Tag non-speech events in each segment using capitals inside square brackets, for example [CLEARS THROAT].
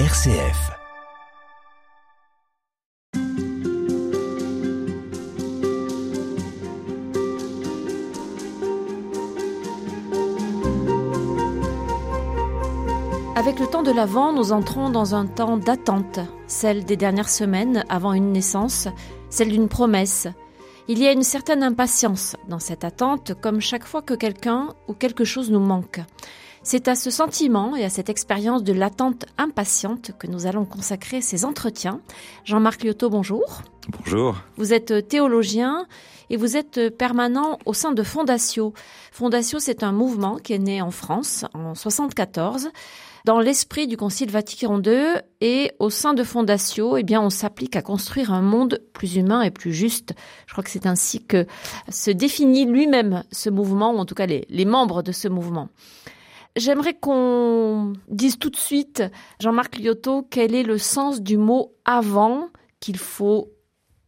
RCF. Avec le temps de l'Avent, nous entrons dans un temps d'attente, celle des dernières semaines avant une naissance, celle d'une promesse. Il y a une certaine impatience dans cette attente, comme chaque fois que quelqu'un ou quelque chose nous manque. C'est à ce sentiment et à cette expérience de l'attente impatiente que nous allons consacrer ces entretiens. Jean-Marc Liotto, bonjour. Bonjour. Vous êtes théologien et vous êtes permanent au sein de Fondatio. Fondatio, c'est un mouvement qui est né en France en 74 dans l'esprit du Concile Vatican II et au sein de Fondatio, eh bien, on s'applique à construire un monde plus humain et plus juste. Je crois que c'est ainsi que se définit lui-même ce mouvement, ou en tout cas les, les membres de ce mouvement. J'aimerais qu'on dise tout de suite, Jean-Marc Liotto, quel est le sens du mot avant, qu'il faut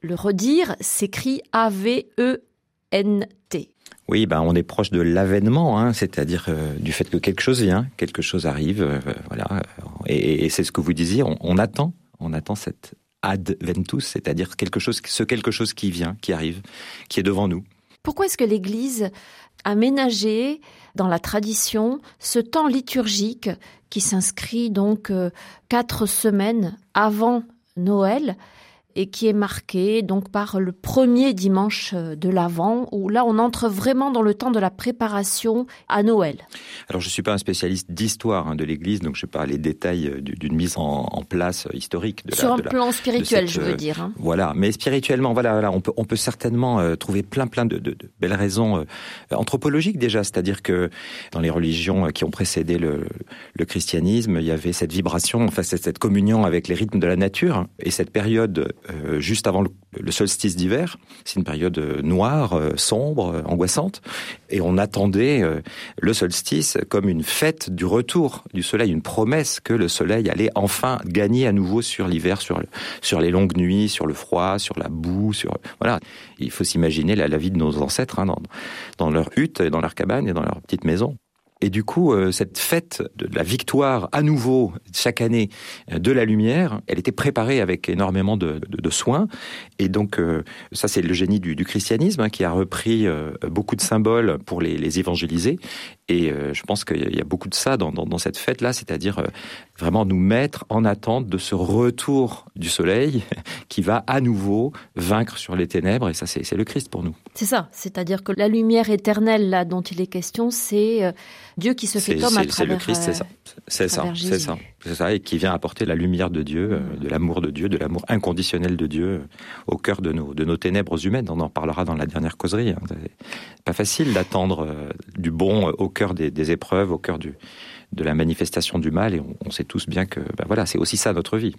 le redire, s'écrit A-V-E-N-T. Oui, ben on est proche de l'avènement, hein, c'est-à-dire euh, du fait que quelque chose vient, quelque chose arrive, euh, voilà. Et, et c'est ce que vous disiez, on, on, attend, on attend cette adventus, c'est-à-dire quelque chose, ce quelque chose qui vient, qui arrive, qui est devant nous. Pourquoi est-ce que l'Église a ménagé dans la tradition ce temps liturgique qui s'inscrit donc euh, quatre semaines avant Noël et qui est marqué donc par le premier dimanche de l'Avent, où là on entre vraiment dans le temps de la préparation à Noël. Alors je suis pas un spécialiste d'histoire hein, de l'Église, donc je pas les détails d'une mise en, en, place historique. De Sur la, un de la, plan spirituel, cette, je veux dire. Hein. Voilà, mais spirituellement, voilà, voilà on peut on peut certainement euh, trouver plein plein de, de, de belles raisons euh, anthropologiques déjà, c'est-à-dire que dans les religions qui ont précédé le, le christianisme, il y avait cette vibration, enfin cette communion avec les rythmes de la nature, et cette période euh, juste avant le, solstice d'hiver. C'est une période noire, euh, sombre, euh, angoissante, et on attendait euh, le solstice comme une fête du retour du soleil, une promesse que le soleil allait enfin gagner à nouveau sur l'hiver, sur, sur les longues nuits, sur le froid, sur la boue, sur voilà. Il faut s'imaginer la, la, vie de nos ancêtres hein, dans, dans leur hutte, dans leur cabane et dans leur petite maison. Et du coup, euh, cette fête de la victoire à nouveau chaque année euh, de la lumière, elle était préparée avec énormément de, soins. Et donc, euh, ça, c'est le génie du, christianisme hein, qui a repris beaucoup de symboles pour les, les évangéliser. Et euh, je pense qu'il y a beaucoup de ça dans, dans, dans cette fête-là, c'est-à-dire euh, vraiment nous mettre en attente de ce retour du soleil [LAUGHS] qui va à nouveau vaincre sur les ténèbres. Et ça, c'est le Christ pour nous. C'est ça, c'est-à-dire que la lumière éternelle là dont il est question, c'est Dieu qui se fait homme à travers. C'est le Christ, c'est ça. C'est ça, c'est ça. C'est ça, et qui vient apporter la lumière de Dieu, euh, de l'amour de Dieu, de l'amour inconditionnel de Dieu euh, au cœur de nos, de nos ténèbres humaines. On en parlera dans la dernière causerie. Hein. Pas facile d'attendre euh, du bon au cœur des, des épreuves, au cœur du, de la manifestation du mal, et on, on sait tous bien que ben voilà, c'est aussi ça notre vie.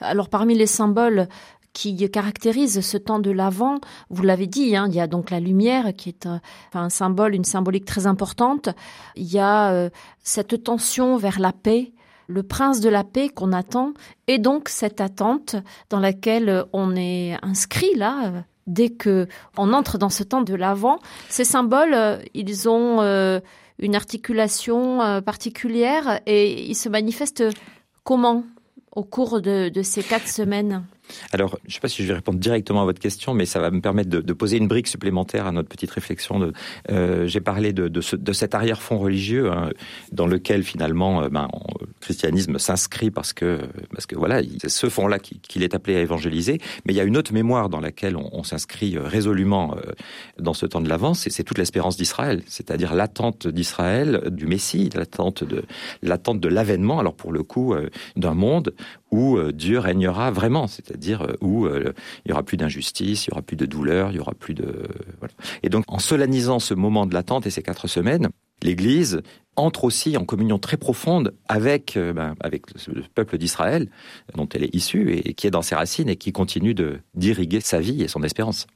Alors parmi les symboles qui caractérise ce temps de l'Avent. Vous l'avez dit, hein, il y a donc la lumière qui est un, un, symbole, une symbolique très importante. Il y a euh, cette tension vers la paix, le prince de la paix qu'on attend, et donc cette attente dans laquelle on est inscrit là. Dès que on entre dans ce temps de l'Avent, ces symboles, ils ont euh, une articulation euh, particulière et ils se manifestent comment au cours de ces quatre semaines? Alors, je ne sais pas si je vais répondre directement à votre question, mais ça va me permettre de, poser une brique supplémentaire à notre petite réflexion. Euh, J'ai parlé de, de, ce, de cet arrière-fond religieux hein, dans lequel finalement euh, ben, le christianisme s'inscrit parce que parce que voilà, c'est ce fond-là qu'il qu est appelé à évangéliser. Mais il y a une autre mémoire dans laquelle on, on s'inscrit résolument euh, dans ce temps de l'avance, c'est toute l'espérance d'Israël, c'est-à-dire l'attente d'Israël du Messie, l'attente de l'attente de l'avènement. Alors pour le coup, d'un monde où euh, Dieu régnera vraiment, c'est-à-dire euh, où euh, il y aura plus d'injustice, il y aura plus de douleur, il y aura plus de voilà. Et donc en solennisant ce moment de l'attente et ces quatre semaines, l'Église entre aussi en communion très profonde avec ben, avec le peuple d'Israël dont elle est issue et qui est dans ses racines et qui continue de d'irriguer sa vie et son espérance.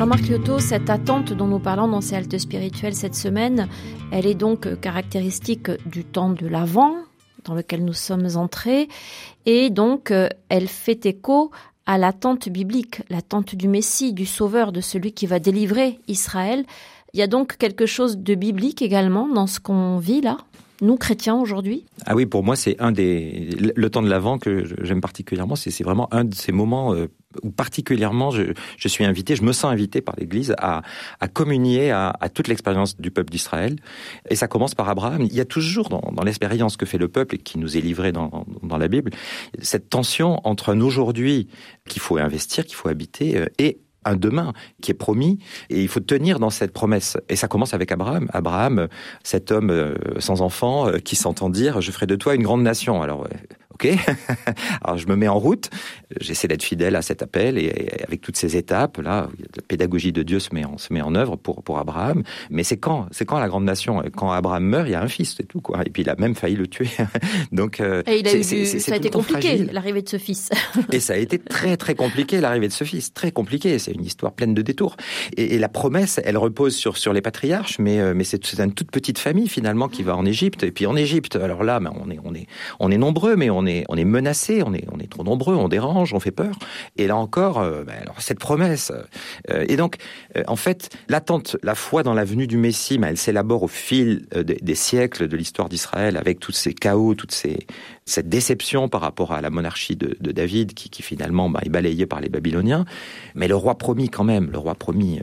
Jean-Marc Lyoto, cette attente dont nous parlons dans ces haltes spirituelles cette semaine, elle est donc caractéristique du temps de l'Avent dans lequel nous sommes entrés, et donc euh, elle fait écho à l'attente biblique, l'attente du Messie, du Sauveur, de celui qui va délivrer Israël. Il y a donc quelque chose de biblique également dans ce qu'on vit là nous chrétiens aujourd'hui? Ah oui, pour moi, c'est un des le temps de l'Avent que j'aime particulièrement. C'est vraiment un de ces moments euh, où particulièrement je, je, suis invité, je me sens invité par l'Église à, à communier à, à toute l'expérience du peuple d'Israël. Et ça commence par Abraham. Il y a toujours dans, dans l'expérience que fait le peuple et qui nous est livré dans, dans la Bible cette tension entre un aujourd'hui qu'il faut investir, qu'il faut habiter, euh, et un demain qui est promis et il faut tenir dans cette promesse. Et ça commence avec Abraham. Abraham, cet homme euh, sans enfant euh, qui s'entend dire je ferai de toi une grande nation. Alors ok, [LAUGHS] alors je me mets en route, j'essaie d'être fidèle à cet appel et, avec toutes ces étapes là, la pédagogie de Dieu se met en se met en œuvre pour pour Abraham. Mais c'est quand c'est quand la grande nation Quand Abraham meurt, il y a un fils, c'est tout quoi. Et puis il a même failli le tuer. [LAUGHS] Donc euh, et il a eu, ça a été compliqué l'arrivée de ce fils. [LAUGHS] et ça a été très très compliqué l'arrivée de ce fils, très compliqué. C'est une histoire pleine de détours. Et, et, la promesse, elle repose sur sur les patriarches, mais euh, mais c'est une toute petite famille finalement qui va en Égypte. Et puis en Égypte, alors là, ben, on est on est on est nombreux, mais on est on est menacé, on est, on est trop nombreux, on dérange, on fait peur. Et là encore, euh, alors cette promesse. Euh, et donc, euh, en fait, l'attente, la foi dans la venue du Messie, ben, elle s'élabore au fil des, siècles de l'histoire d'Israël, avec tous ces chaos, toute ces, cette déception par rapport à la monarchie de, David, qui, finalement ben, est balayée par les Babyloniens. Mais le roi promis, quand même, le roi promis,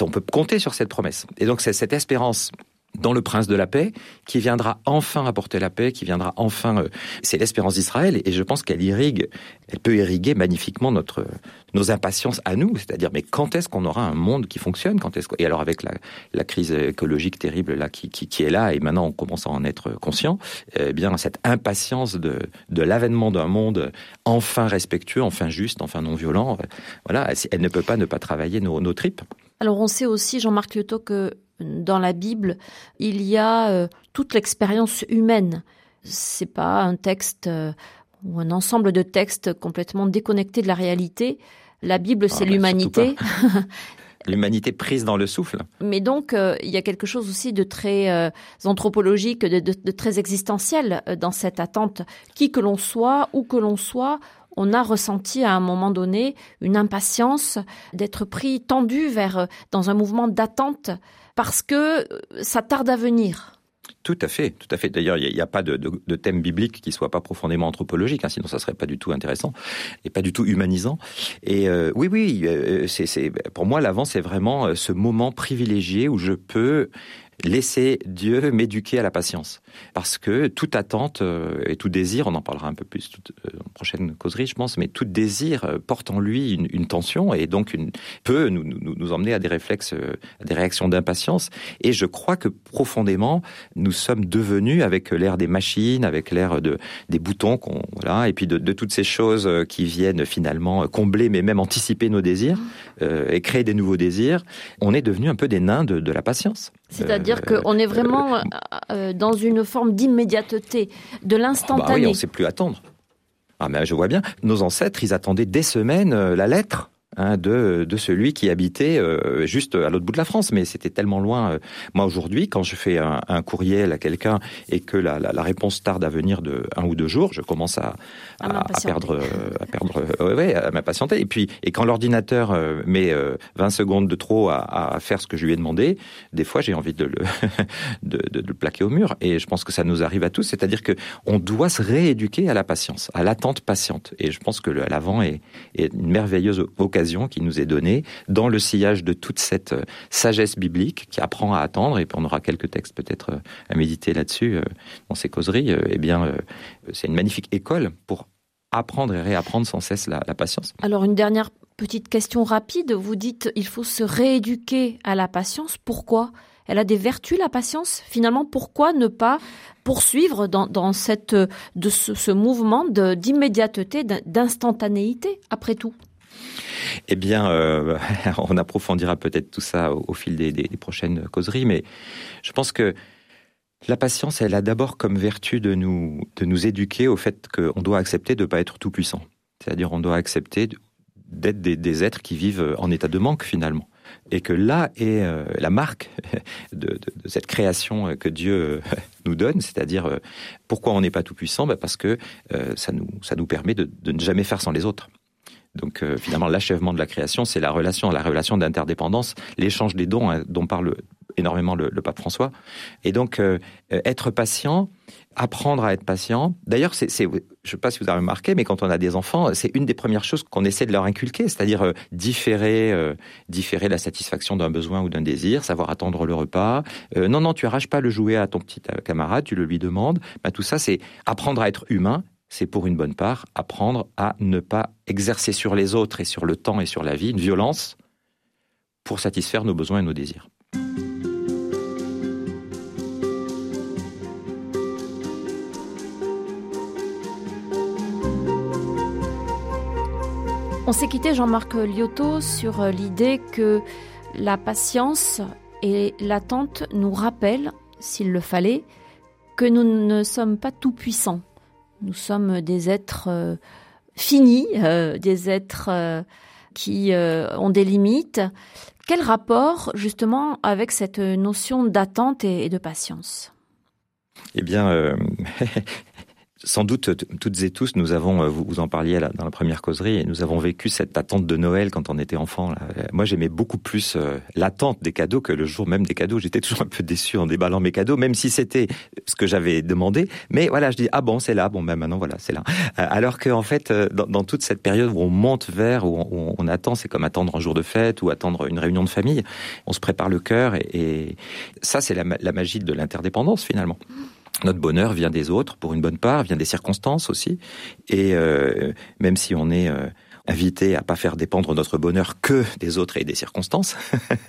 on peut compter sur cette promesse. Et donc, cette espérance dans le prince de la paix, qui viendra enfin apporter la paix, qui viendra enfin. Euh, c'est l'espérance d'Israël, et je pense qu'elle irrigue, elle peut irriguer magnifiquement notre nos impatiences à nous, c'est-à-dire mais quand est-ce qu'on aura un monde qui fonctionne? Quand est-ce et alors avec la, la crise écologique terrible là qui, qui, est là, et maintenant on commence à en être conscient, eh bien cette impatience de de l'avènement d'un monde enfin respectueux, enfin juste, enfin non violent, euh, voilà, elle ne peut pas ne pas travailler nos, tripes. Alors on sait aussi, Jean-Marc Lyoto, que dans la Bible, il y a euh, toute l'expérience humaine. C'est pas un texte euh, ou un ensemble de textes complètement déconnectés de la réalité. La Bible, c'est ah, l'humanité. [LAUGHS] L'humanité prise dans le souffle. Mais donc, euh, il y a quelque chose aussi de très euh, anthropologique, de, de, de, très existentiel dans cette attente. Qui que l'on soit, où que l'on soit, on a ressenti à un moment donné une impatience d'être pris, tendu vers dans un mouvement d'attente parce que ça tarde à venir. Tout à fait, tout à fait. D'ailleurs, il n'y a, pas de, thème biblique qui soit pas profondément anthropologique, hein, sinon ça serait pas du tout intéressant et pas du tout humanisant. Et euh, oui, oui, euh, c'est pour moi l'avant, c'est vraiment euh, ce moment privilégié où je peux laisser Dieu m'éduquer à la patience. Parce que toute attente euh, et tout désir, on en parlera un peu plus toute, euh, en prochaine causerie, je pense, mais tout désir euh, porte en lui une, une tension et donc une, peut nous, nous, nous, emmener à des réflexes, à des réactions d'impatience. Et je crois que profondément, nous sommes devenus, avec l'ère des machines, avec l'ère de, des boutons, voilà, et puis de, de, toutes ces choses qui viennent finalement combler, mais même anticiper nos désirs euh, et créer des nouveaux désirs, on est devenu un peu des nains de, de la patience. C'est-à-dire euh, qu'on est vraiment euh, dans une forme d'immédiateté, de l'instantané. bah oui, on ne sait plus attendre. Ah mais je vois bien, nos ancêtres, ils attendaient des semaines la lettre hein, de, de celui qui habitait euh, juste à l'autre bout de la France. Mais c'était tellement loin. Euh. Moi, aujourd'hui, quand je fais un, un courriel à quelqu'un et que la, la, la, réponse tarde à venir de un ou deux jours, je commence à, à, à perdre, à perdre, ouais, ouais, à m'impatienter. Et puis, et quand l'ordinateur euh, met 20 secondes de trop à, à, faire ce que je lui ai demandé, des fois, j'ai envie de le, [LAUGHS] de, de, de le plaquer au mur. Et je pense que ça nous arrive à tous. C'est-à-dire que on doit se rééduquer à la patience, à l'attente patiente. Et je pense que l'avant est, est une merveilleuse occasion qui nous est donnée dans le sillage de toute cette euh, sagesse biblique qui apprend à attendre, et on aura quelques textes peut-être euh, à méditer là-dessus euh, dans ces causeries, eh bien, c'est une magnifique école pour apprendre et réapprendre sans cesse la, patience. Alors une dernière petite question rapide, vous dites il faut se rééduquer à la patience, pourquoi? Elle a des vertus, la patience? Finalement, pourquoi ne pas poursuivre dans, cette, de ce mouvement d'immédiateté, d'instantanéité, après tout? Eh bien, euh, [LAUGHS] on approfondira peut-être tout ça au, fil des, prochaines causeries, mais je pense que la patience, elle a d'abord comme vertu de nous, de nous éduquer au fait qu'on doit accepter de ne pas être tout puissant. C'est-à-dire, on doit accepter d'être des, êtres qui vivent en état de manque finalement. Et que là est euh, la marque [LAUGHS] de, cette création que Dieu [LAUGHS] nous donne, c'est-à-dire pourquoi on n'est pas tout puissant? Ben Parce que ça, nous, ça nous permet de, ne jamais faire sans les autres. Donc finalement, l'achèvement de la création, c'est la relation, la relation d'interdépendance, l'échange des dons hein, dont parle énormément le, pape François. Et donc être patient, apprendre à être patient. D'ailleurs, c'est, je ne sais pas si vous avez remarqué, mais quand on a des enfants, c'est une des premières choses qu'on essaie de leur inculquer, c'est-à-dire euh, différer, euh, différer la satisfaction d'un besoin ou d'un désir, savoir attendre le repas. Euh, non, non, tu arraches pas le jouet à ton petit camarade, tu le lui demandes. Bah, tout ça, c'est apprendre à être humain. C'est pour une bonne part apprendre à ne pas exercer sur les autres et sur le temps et sur la vie une violence pour satisfaire nos besoins et nos désirs. On s'est quitté, Jean-Marc Liotto, sur euh, l'idée que la patience et l'attente nous rappellent, s'il le fallait, que nous ne sommes pas tout puissants. Nous sommes des êtres euh, finis, euh, des êtres qui ont des limites. Quel rapport justement avec cette notion d'attente et de patience? Eh bien, [LAUGHS] sans doute, toutes et tous, nous avons, euh, vous en parliez dans la première causerie, et nous avons vécu cette attente de Noël quand on était enfant. Moi, j'aimais beaucoup plus euh, l'attente des cadeaux que le jour même des cadeaux. J'étais toujours un peu déçu en déballant mes cadeaux, même si c'était ce que j'avais demandé. Mais voilà, je dis ah bon, c'est là. Bon, ben maintenant voilà, c'est là. Euh, alors qu'en fait, dans, toute cette période où on monte vers, où on, attend, c'est comme attendre un jour de fête ou attendre une réunion de famille. On se prépare le cœur, et, ça, c'est la magie de l'interdépendance finalement. Notre bonheur vient des autres, pour une bonne part, vient des circonstances aussi. Et euh, même si on est euh, invité à pas faire dépendre notre bonheur que des autres et des circonstances.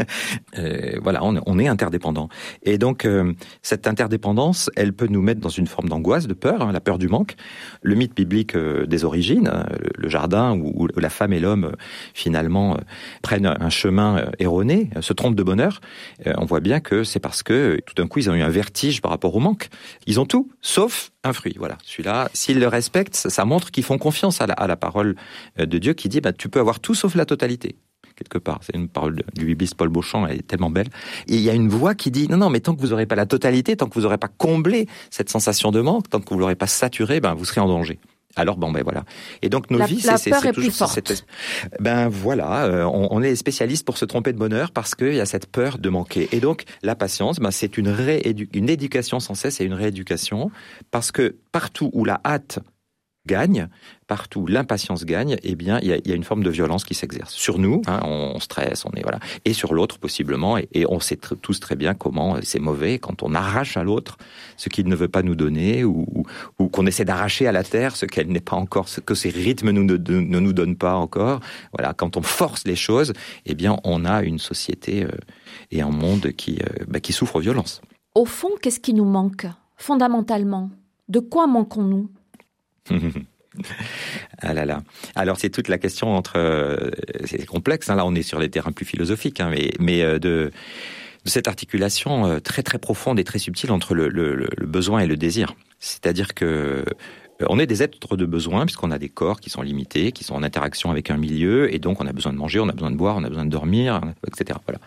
[LAUGHS] euh, voilà, on, est interdépendant. Et donc euh, cette interdépendance, elle peut nous mettre dans une forme d'angoisse, de peur, hein, la peur du manque. Le mythe biblique euh, des origines, hein, le, jardin où, la femme et l'homme finalement prennent un chemin erroné, se trompent de bonheur. on voit bien que c'est parce que tout d'un coup ils ont eu un vertige par rapport au manque. Ils ont tout, sauf un fruit. Voilà, celui-là, s'ils le respectent, ça montre qu'ils font confiance à la, parole de Dieu qui dit bah, tu peux avoir tout sauf la totalité quelque part. C'est une parole du bibliste Paul Beauchamp, elle est tellement belle. Et il y a une voix qui dit, non, non, mais tant que vous n'aurez pas la totalité, tant que vous n'aurez pas comblé cette sensation de manque, tant que vous l'aurez pas saturé, ben, vous serez en danger. Alors bon ben voilà. Et donc nos vies, c'est toujours cette, ben voilà, euh, on, on, est spécialiste pour se tromper de bonheur parce qu'il y a cette peur de manquer. Et donc la patience, ben, c'est une réédu une éducation sans cesse et une rééducation parce que partout où la hâte gagne, partout l'impatience gagne, eh bien, il y a, une forme de violence qui s'exerce. Sur nous, hein, on stresse, on est voilà, et sur l'autre possiblement, et, on sait tous très bien comment c'est mauvais quand on arrache à l'autre ce qu'il ne veut pas nous donner, ou, qu'on essaie d'arracher à la terre ce qu'elle n'est pas encore, ce que ses rythmes nous, ne, nous donnent pas encore. Voilà, quand on force les choses, eh bien, on a une société euh, et un monde qui, euh, bah, qui souffre violence. Au fond, qu'est-ce qui nous manque fondamentalement? De quoi manquons-nous? [LAUGHS] ah là là. Alors c'est toute la question entre, euh, c'est complexe. Hein, là, on est sur les terrains plus philosophiques, hein, mais, euh, de, cette articulation euh, très très profonde et très subtile entre le besoin et le désir. C'est-à-dire que on est des êtres de besoin puisqu'on a des corps qui sont limités, qui sont en interaction avec un milieu, et donc on a besoin de manger, on a besoin de boire, on a besoin de dormir, etc. Voilà.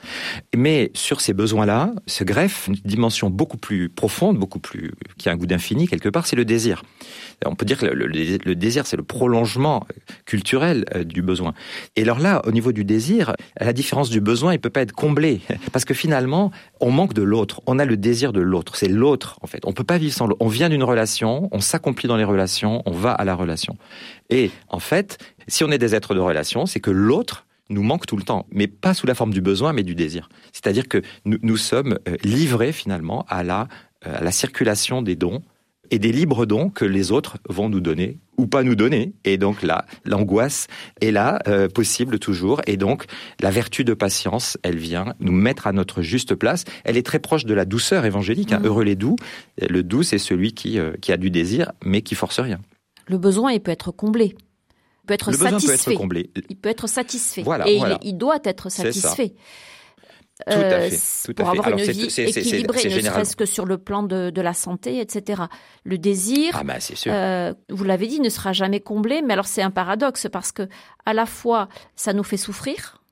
Mais sur ces besoins-là se greffe une dimension beaucoup plus profonde, beaucoup plus qui a un goût d'infini quelque part, c'est le désir on peut dire que le, désir, c'est le prolongement culturel euh, du besoin. Et alors là, au niveau du désir, la différence du besoin, il peut pas être comblé. [LAUGHS] Parce que finalement, on manque de l'autre. On a le désir de l'autre. C'est l'autre, en fait. On peut pas vivre sans l'autre. On vient d'une relation, on s'accomplit dans les relations, on va à la relation. Et en fait, si on est des êtres de relation, c'est que l'autre, nous manque tout le temps, mais pas sous la forme du besoin, mais du désir. C'est-à-dire que nous, sommes euh, livrés finalement à la, euh, à la circulation des dons et des libres dons que les autres vont nous donner ou pas nous donner. Et donc là, l'angoisse est là, euh, possible toujours. Et donc, la vertu de patience, elle vient nous mettre à notre juste place. Elle est très proche de la douceur évangélique. Hein. Mmh. Heureux les doux. Le doux, c'est celui qui, euh, qui a du désir, mais qui force rien. Le besoin, il peut être comblé. Il peut être le satisfait. Peut être comblé. Il peut être satisfait. Voilà, et Il, il, doit être satisfait. Tout à fait, pour avoir une vie équilibrée, ne serait-ce que sur le plan de, la santé, etc. Le désir, ah bah, vous l'avez dit, ne sera jamais comblé. Mais alors c'est un paradoxe parce que à la fois ça nous fait souffrir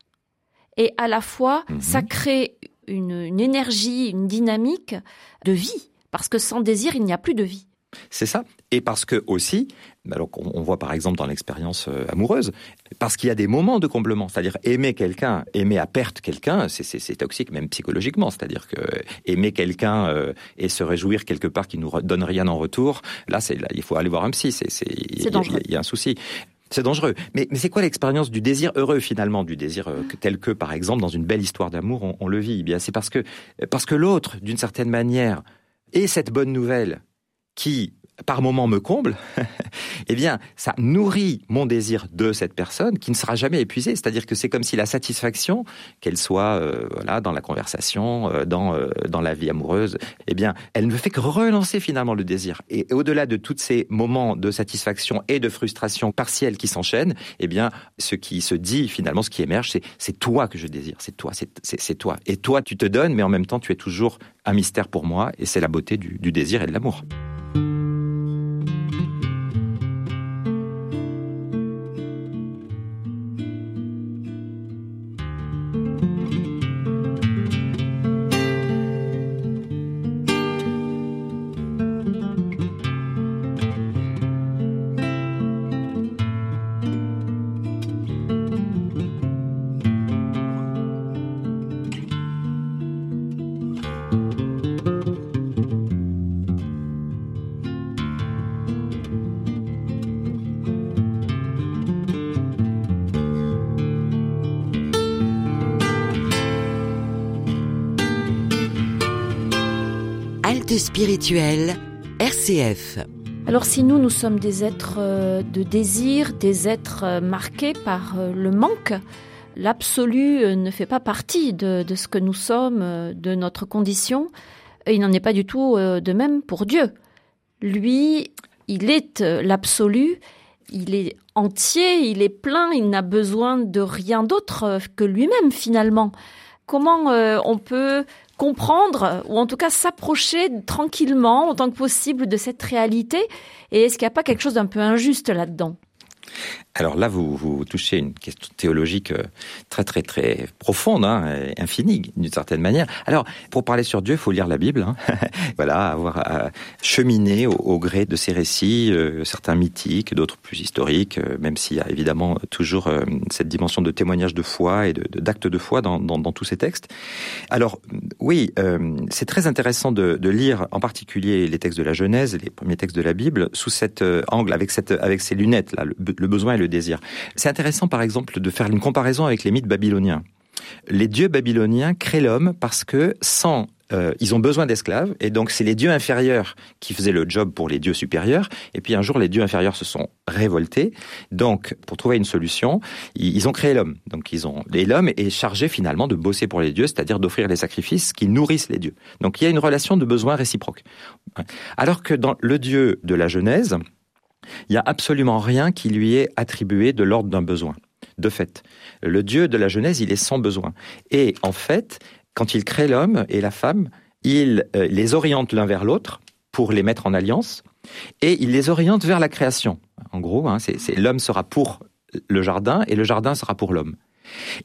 et à la fois mhm. ça crée une énergie, une dynamique de vie. Parce que sans désir, il n'y a plus de vie. C'est ça. Et parce que aussi, alors on voit par exemple dans l'expérience euh, amoureuse, parce qu'il y a des moments de comblement, c'est-à-dire aimer quelqu'un, aimer à perte quelqu'un, c'est toxique même psychologiquement, c'est-à-dire que aimer quelqu'un euh, et se réjouir quelque part qui nous donne rien en retour, là, c'est il faut aller voir un psy, c'est dangereux. Il y, a un souci. C'est dangereux. Mais, mais c'est quoi l'expérience du désir heureux finalement, du désir euh, tel que par exemple dans une belle histoire d'amour on, on, le vit? Eh bien, c'est parce que parce que l'autre, d'une certaine manière, et cette bonne nouvelle qui par moment me comble, [LAUGHS] eh bien, ça nourrit mon désir de cette personne qui ne sera jamais épuisé. C'est-à-dire que c'est comme si la satisfaction, qu'elle soit euh, voilà dans la conversation, euh, dans euh, dans la vie amoureuse, eh bien, elle ne fait que relancer finalement le désir. Et, au-delà de tous ces moments de satisfaction et de frustration partielle qui s'enchaînent, eh bien, ce qui se dit finalement, ce qui émerge, c'est c'est toi que je désire, c'est toi, c'est toi. Et toi, tu te donnes, mais en même temps, tu es toujours un mystère pour moi, et c'est la beauté du désir et de l'amour. RCF. Alors si nous, nous sommes des êtres euh, de désir, des êtres euh, marqués par euh, le manque, l'absolu ne fait pas partie de, ce que nous sommes, de notre condition, et il n'en est pas du tout de même pour Dieu. Lui, il est l'absolu, il est entier, il est plein, il n'a besoin de rien d'autre que lui-même finalement. Comment on peut comprendre ou en tout cas s'approcher tranquillement autant que possible de cette réalité. Et est-ce qu'il n'y a pas quelque chose d'un peu injuste là-dedans? Alors là, vous, vous touchez une question théologique euh, très très très profonde, hein, infinie d'une certaine manière. Alors, pour parler sur Dieu, il faut lire la Bible. Hein. [LAUGHS] voilà, avoir à cheminer au, gré de ces récits, euh, certains mythiques, d'autres plus historiques, euh, même s'il y a évidemment toujours cette dimension de témoignage de foi et d'acte de, foi dans, tous ces textes. Alors, oui, c'est très intéressant de, lire en particulier les textes de la Genèse, les premiers textes de la Bible, sous cet angle, avec ces lunettes là, le, le besoin et le désir. C'est intéressant, par exemple, de faire une comparaison avec les mythes babyloniens. Les dieux babyloniens créent l'homme parce que sans euh, ils ont besoin d'esclaves, et donc c'est les dieux inférieurs qui faisaient le job pour les dieux supérieurs. Et puis un jour, les dieux inférieurs se sont révoltés. Donc, pour trouver une solution, ils, ont créé l'homme. Donc, ils ont et l'homme est chargé finalement de bosser pour les dieux, c'est-à-dire d'offrir les sacrifices qui nourrissent les dieux. Donc, il y a une relation de besoin réciproque. Alors que dans le Dieu de la Genèse, il n'y a absolument rien qui lui est attribué de l'ordre d'un besoin. De fait, le Dieu de la Genèse, il est sans besoin. Et en fait, quand il crée l'homme et la femme, il euh, les oriente l'un vers l'autre pour les mettre en alliance, et il les oriente vers la création. En gros, hein, c'est l'homme sera pour le jardin et le jardin sera pour l'homme.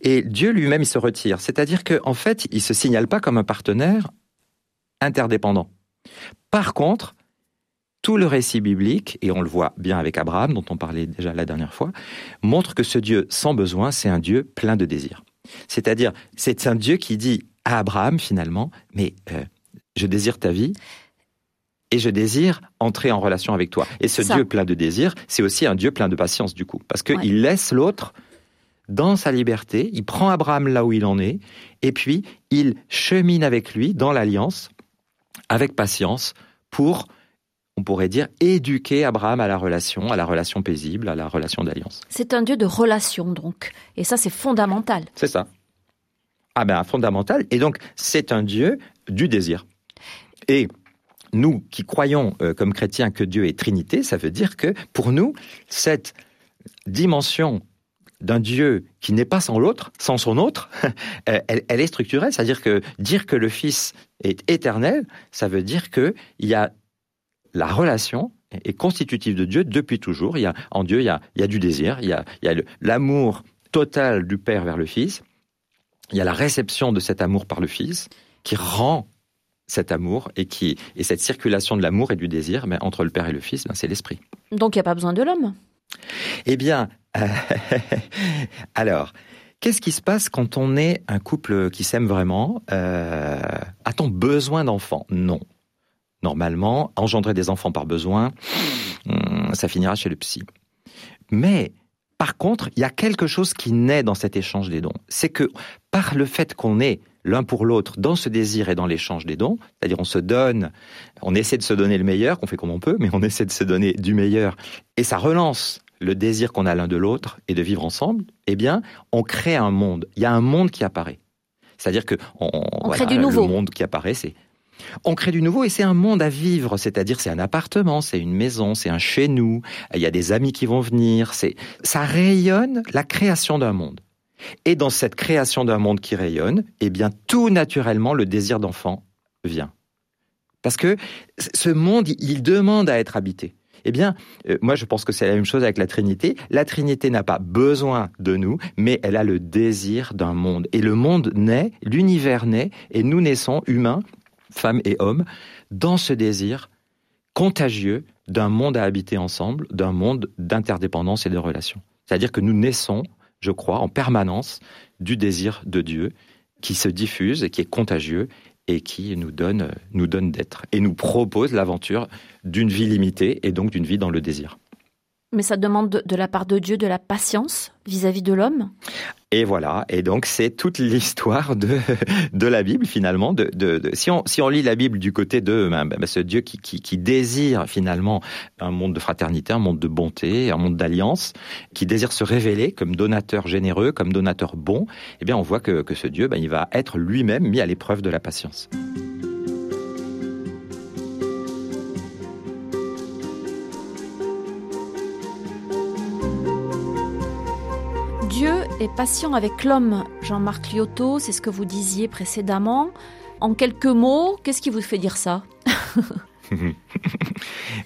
Et Dieu lui-même, il se retire. C'est-à-dire qu'en en fait, il se signale pas comme un partenaire interdépendant. Par contre, tout le récit biblique, et on le voit bien avec Abraham, dont on parlait déjà la dernière fois, montre que ce Dieu sans besoin, c'est un Dieu plein de désirs. C'est-à-dire, c'est un Dieu qui dit à Abraham finalement, mais euh, je désire ta vie, et je désire entrer en relation avec toi. Et ce Dieu plein de désirs, c'est aussi un Dieu plein de patience du coup, parce qu'il laisse l'autre dans sa liberté, il prend Abraham là où il en est, et puis il chemine avec lui dans l'alliance, avec patience, pour on pourrait dire, éduquer Abraham à la relation, à la relation paisible, à la relation d'alliance. C'est un Dieu de relation, donc. Et ça, c'est fondamental. C'est ça. Ah ben, fondamental. Et donc, c'est un Dieu du désir. Et nous qui croyons euh, comme chrétiens que Dieu est Trinité, ça veut dire que pour nous, cette dimension d'un Dieu qui n'est pas sans l'autre, sans son autre, [LAUGHS] elle, elle, est structurelle. C'est-à-dire que dire que le Fils est éternel, ça veut dire qu'il y a la relation est constitutive de Dieu depuis toujours. Il y a, en Dieu, il y a, il y a du désir, il y a, il y a l'amour total du Père vers le Fils. Il y a la réception de cet amour par le Fils qui rend cet amour et qui et cette circulation de l'amour et du désir mais entre le Père et le Fils, ben, c'est l'esprit. Donc il n'y a pas besoin de l'homme? Eh bien, [LAUGHS] alors, qu'est-ce qui se passe quand on est un couple qui s'aime vraiment euh, A-t-on besoin d'enfants? Non. Normalement, engendrer des enfants par besoin, hmm, ça finira chez le psy. Mais par contre, il y a quelque chose qui naît dans cet échange des dons. C'est que par le fait qu'on est l'un pour l'autre dans ce désir et dans l'échange des dons, c'est-à-dire on se donne, on essaie de se donner le meilleur, qu'on fait comme on peut, mais on essaie de se donner du meilleur, et ça relance le désir qu'on a l'un de l'autre et de vivre ensemble, eh bien, on crée un monde. Il y a un monde qui apparaît. C'est-à-dire que on, crée du nouveau. Le monde qui apparaît, c'est on crée du nouveau et c'est un monde à vivre, c'est-à-dire c'est un appartement, c'est une maison, c'est un chez nous, il y a des amis qui vont venir, c'est ça rayonne la création d'un monde. Et dans cette création d'un monde qui rayonne, eh bien tout naturellement le désir d'enfant vient. Parce que ce monde, il demande à être habité. Eh bien, euh, moi je pense que c'est la même chose avec la Trinité. La Trinité n'a pas besoin de nous, mais elle a le désir d'un monde. Et le monde naît, l'univers naît, et nous naissons humains femmes et hommes, dans ce désir contagieux d'un monde à habiter ensemble, d'un monde d'interdépendance et de relations. C'est-à-dire que nous naissons, je crois, en permanence du désir de Dieu qui se diffuse qui est contagieux et qui nous donne d'être et nous propose l'aventure d'une vie limitée et donc d'une vie dans le désir. Mais ça demande de, la part de Dieu de la patience vis-à-vis de l'homme. Et voilà, et donc c'est toute l'histoire de, [LAUGHS] de la Bible finalement. De, si, on, si on lit la Bible du côté de ben, ben, ce Dieu qui, qui, désire finalement un monde de fraternité, un monde de bonté, un monde d'alliance, qui désire se révéler comme donateur généreux, comme donateur bon, eh bien on voit que, que ce Dieu, ben, il va être lui-même mis à l'épreuve de la patience. Est patient avec l'homme. Jean-Marc Liotto, c'est ce que vous disiez précédemment. En quelques mots, qu'est-ce qui vous fait dire ça [LAUGHS]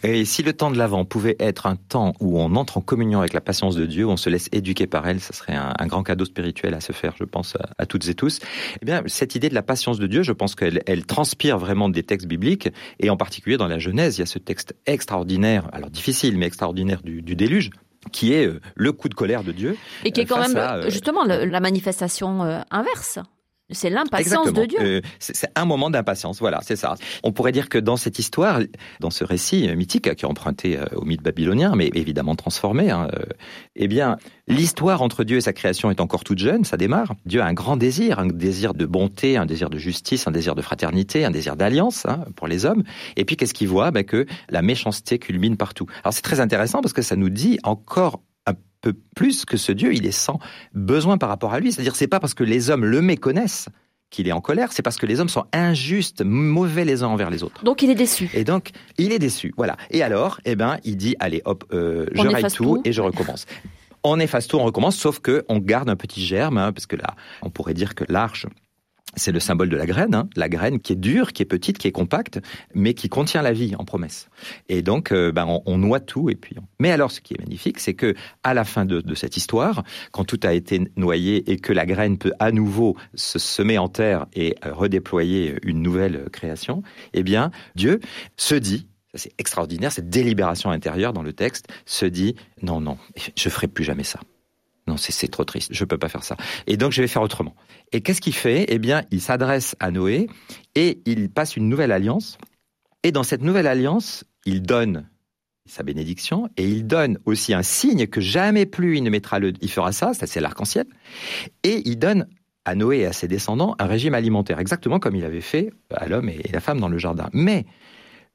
Et si le temps de l'Avent pouvait être un temps où on entre en communion avec la patience de Dieu, où on se laisse éduquer par elle, ça serait un, grand cadeau spirituel à se faire, je pense, à, toutes et tous. Eh bien, cette idée de la patience de Dieu, je pense qu'elle elle transpire vraiment des textes bibliques, et en particulier dans la Genèse, il y a ce texte extraordinaire, alors difficile, mais extraordinaire du déluge, qui est euh, le coup de colère de Dieu. Et qui est quand même euh, justement la manifestation euh, inverse. C'est l'impatience de Dieu. c'est un moment d'impatience, voilà, c'est ça. On pourrait dire que dans cette histoire, dans ce récit mythique qui est emprunté au mythe babylonien, mais évidemment transformé, hein, eh bien, l'histoire entre Dieu et sa création est encore toute jeune, ça démarre. Dieu a un grand désir, un désir de bonté, un désir de justice, un désir de fraternité, un désir d'alliance hein, pour les hommes. Et puis qu'est-ce qu'il voit? Ben, Que la méchanceté culmine partout. Alors c'est très intéressant parce que ça nous dit encore peu plus que ce Dieu, il est sans besoin par rapport à lui. C'est-à-dire, c'est pas parce que les hommes le méconnaissent qu'il est en colère, c'est parce que les hommes sont injustes, mauvais les uns envers les autres. Donc il est déçu. Et donc il est déçu, voilà. Et alors, eh ben, il dit allez, hop, euh, je règle tout, et je recommence. on efface tout, on recommence, sauf que on garde un petit germe, hein, parce que là, on pourrait dire que l'arche c'est le symbole de la graine, hein. la graine qui est dure, qui est petite, qui est compacte, mais qui contient la vie en promesse. Et donc, euh, ben, on, noie tout. Et puis, mais alors, ce qui est magnifique, c'est que à la fin de, cette histoire, quand tout a été noyé et que la graine peut à nouveau se semer en terre et euh, redéployer une nouvelle création, eh bien, Dieu se dit c'est extraordinaire, cette délibération intérieure dans le texte se dit non, non, je ferai plus jamais ça. Non, c'est trop triste, je ne peux pas faire ça. Et donc, je vais faire autrement. Et qu'est-ce qu'il fait? Eh bien, il s'adresse à Noé et il passe une nouvelle alliance. Et dans cette nouvelle alliance, il donne sa bénédiction et il donne aussi un signe que jamais plus il ne mettra le, il fera ça, c'est l'arc-en-ciel. Et il donne à Noé et à ses descendants un régime alimentaire, exactement comme il avait fait à l'homme et la femme dans le jardin. Mais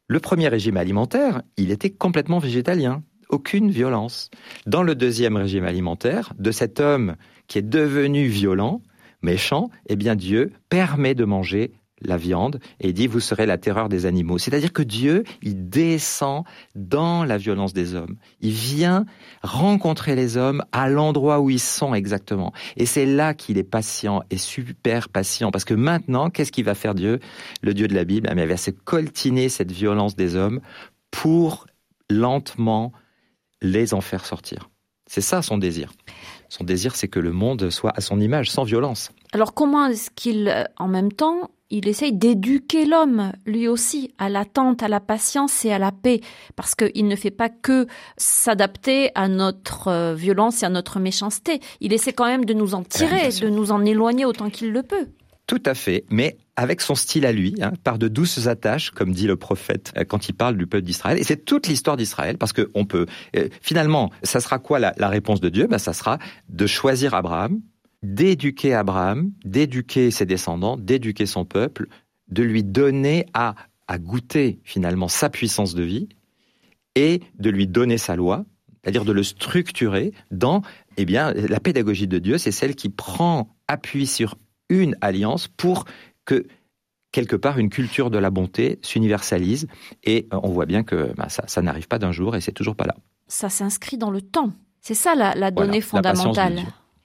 le premier régime alimentaire, il était complètement végétalien aucune violence. Dans le deuxième régime alimentaire, de cet homme qui est devenu violent, méchant, eh bien Dieu permet de manger la viande et dit vous serez la terreur des animaux. C'est-à-dire que Dieu, il descend dans la violence des hommes. Il vient rencontrer les hommes à l'endroit où ils sont exactement. Et c'est là qu'il est patient et super patient parce que maintenant, qu'est-ce qu'il va faire Dieu, le Dieu de la Bible Il va se coltiner cette violence des hommes pour lentement les en faire sortir. C'est ça son désir. Son désir, c'est que le monde soit à son image, sans violence. Alors comment est-ce qu'il, euh, en même temps, il essaye d'éduquer l'homme, lui aussi, à l'attente, à la patience et à la paix, parce qu'il ne fait pas que s'adapter à notre euh, violence et à notre méchanceté. Il essaie quand même de nous en tirer, de nous en éloigner autant qu'il le peut. Tout à fait, mais avec son style à lui, hein, par de douces attaches, comme dit le prophète euh, quand il parle du peuple d'Israël. Et c'est toute l'histoire d'Israël, parce que on peut. Euh, finalement, ça sera quoi la, réponse de Dieu? Ben, ça sera de choisir Abraham, d'éduquer Abraham, d'éduquer ses descendants, d'éduquer son peuple, de lui donner à à goûter finalement sa puissance de vie et de lui donner sa loi, c'est-à-dire de le structurer dans, eh bien, la pédagogie de Dieu, c'est celle qui prend appui sur une alliance pour que quelque part une culture de la bonté s'universalise et euh, on voit bien que bah, ça, n'arrive pas d'un jour et c'est toujours pas là. Ça s'inscrit dans le temps. C'est ça la, donnée fondamentale.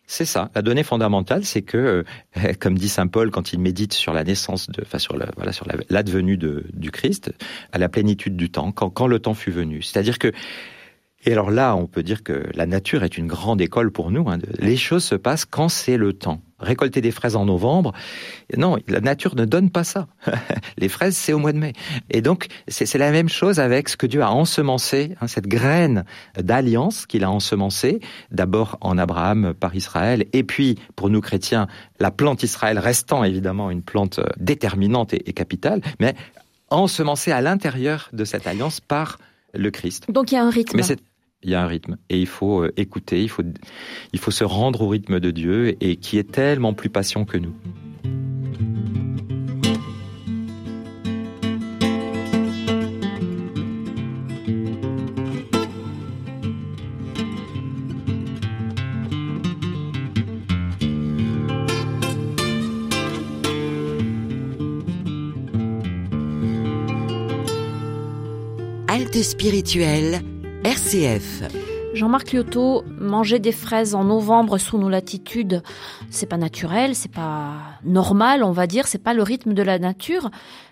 C'est ça. La donnée fondamentale, c'est que, euh, [LAUGHS] comme dit saint Paul quand il médite sur la naissance, de, enfin sur la, voilà, sur l'advenue du Christ, à la plénitude du temps, quand, quand le temps fut venu. C'est-à-dire que et alors là, on peut dire que la nature est une grande école pour nous. Hein. Les choses se passent quand c'est le temps. Récolter des fraises en novembre, non, la nature ne donne pas ça. [LAUGHS] Les fraises, c'est au mois de mai. Et donc, c'est la même chose avec ce que Dieu a ensemencé, hein, cette graine d'alliance qu'il a ensemencée, d'abord en Abraham par Israël, et puis pour nous chrétiens, la plante Israël restant évidemment une plante déterminante et, capitale, mais ensemencée à l'intérieur de cette alliance par le Christ. Donc il y a un rythme il y a un rythme et il faut euh, écouter, il faut, il faut se rendre au rythme de Dieu et qui est tellement plus patient que nous. Spirituelle RCF. Jean-Marc Liotto, manger des fraises en novembre sous nos latitudes, c'est pas naturel, c'est pas normal, on va dire, c'est pas le rythme de la nature,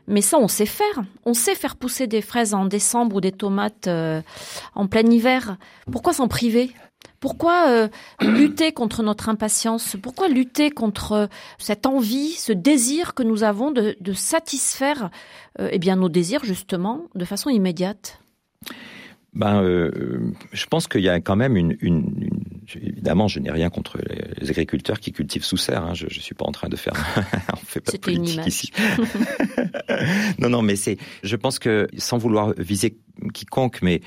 mais ça on sait faire. On sait faire pousser des fraises en décembre ou des tomates euh, en plein hiver. Pourquoi s'en priver? Pourquoi euh, [CLEARS THROAT] lutter contre notre impatience? Pourquoi lutter contre cette envie, ce désir que nous avons de, satisfaire euh, eh bien nos désirs justement de façon immédiate? Ben, euh, je pense qu'il y a quand même une, une, évidemment, je n'ai rien contre les agriculteurs qui cultivent sous serre. Hein. Je, ne suis pas en train de faire, [LAUGHS] on fait pas de politique ici. [LAUGHS] non, non, mais c'est, je pense que sans vouloir viser quiconque, mais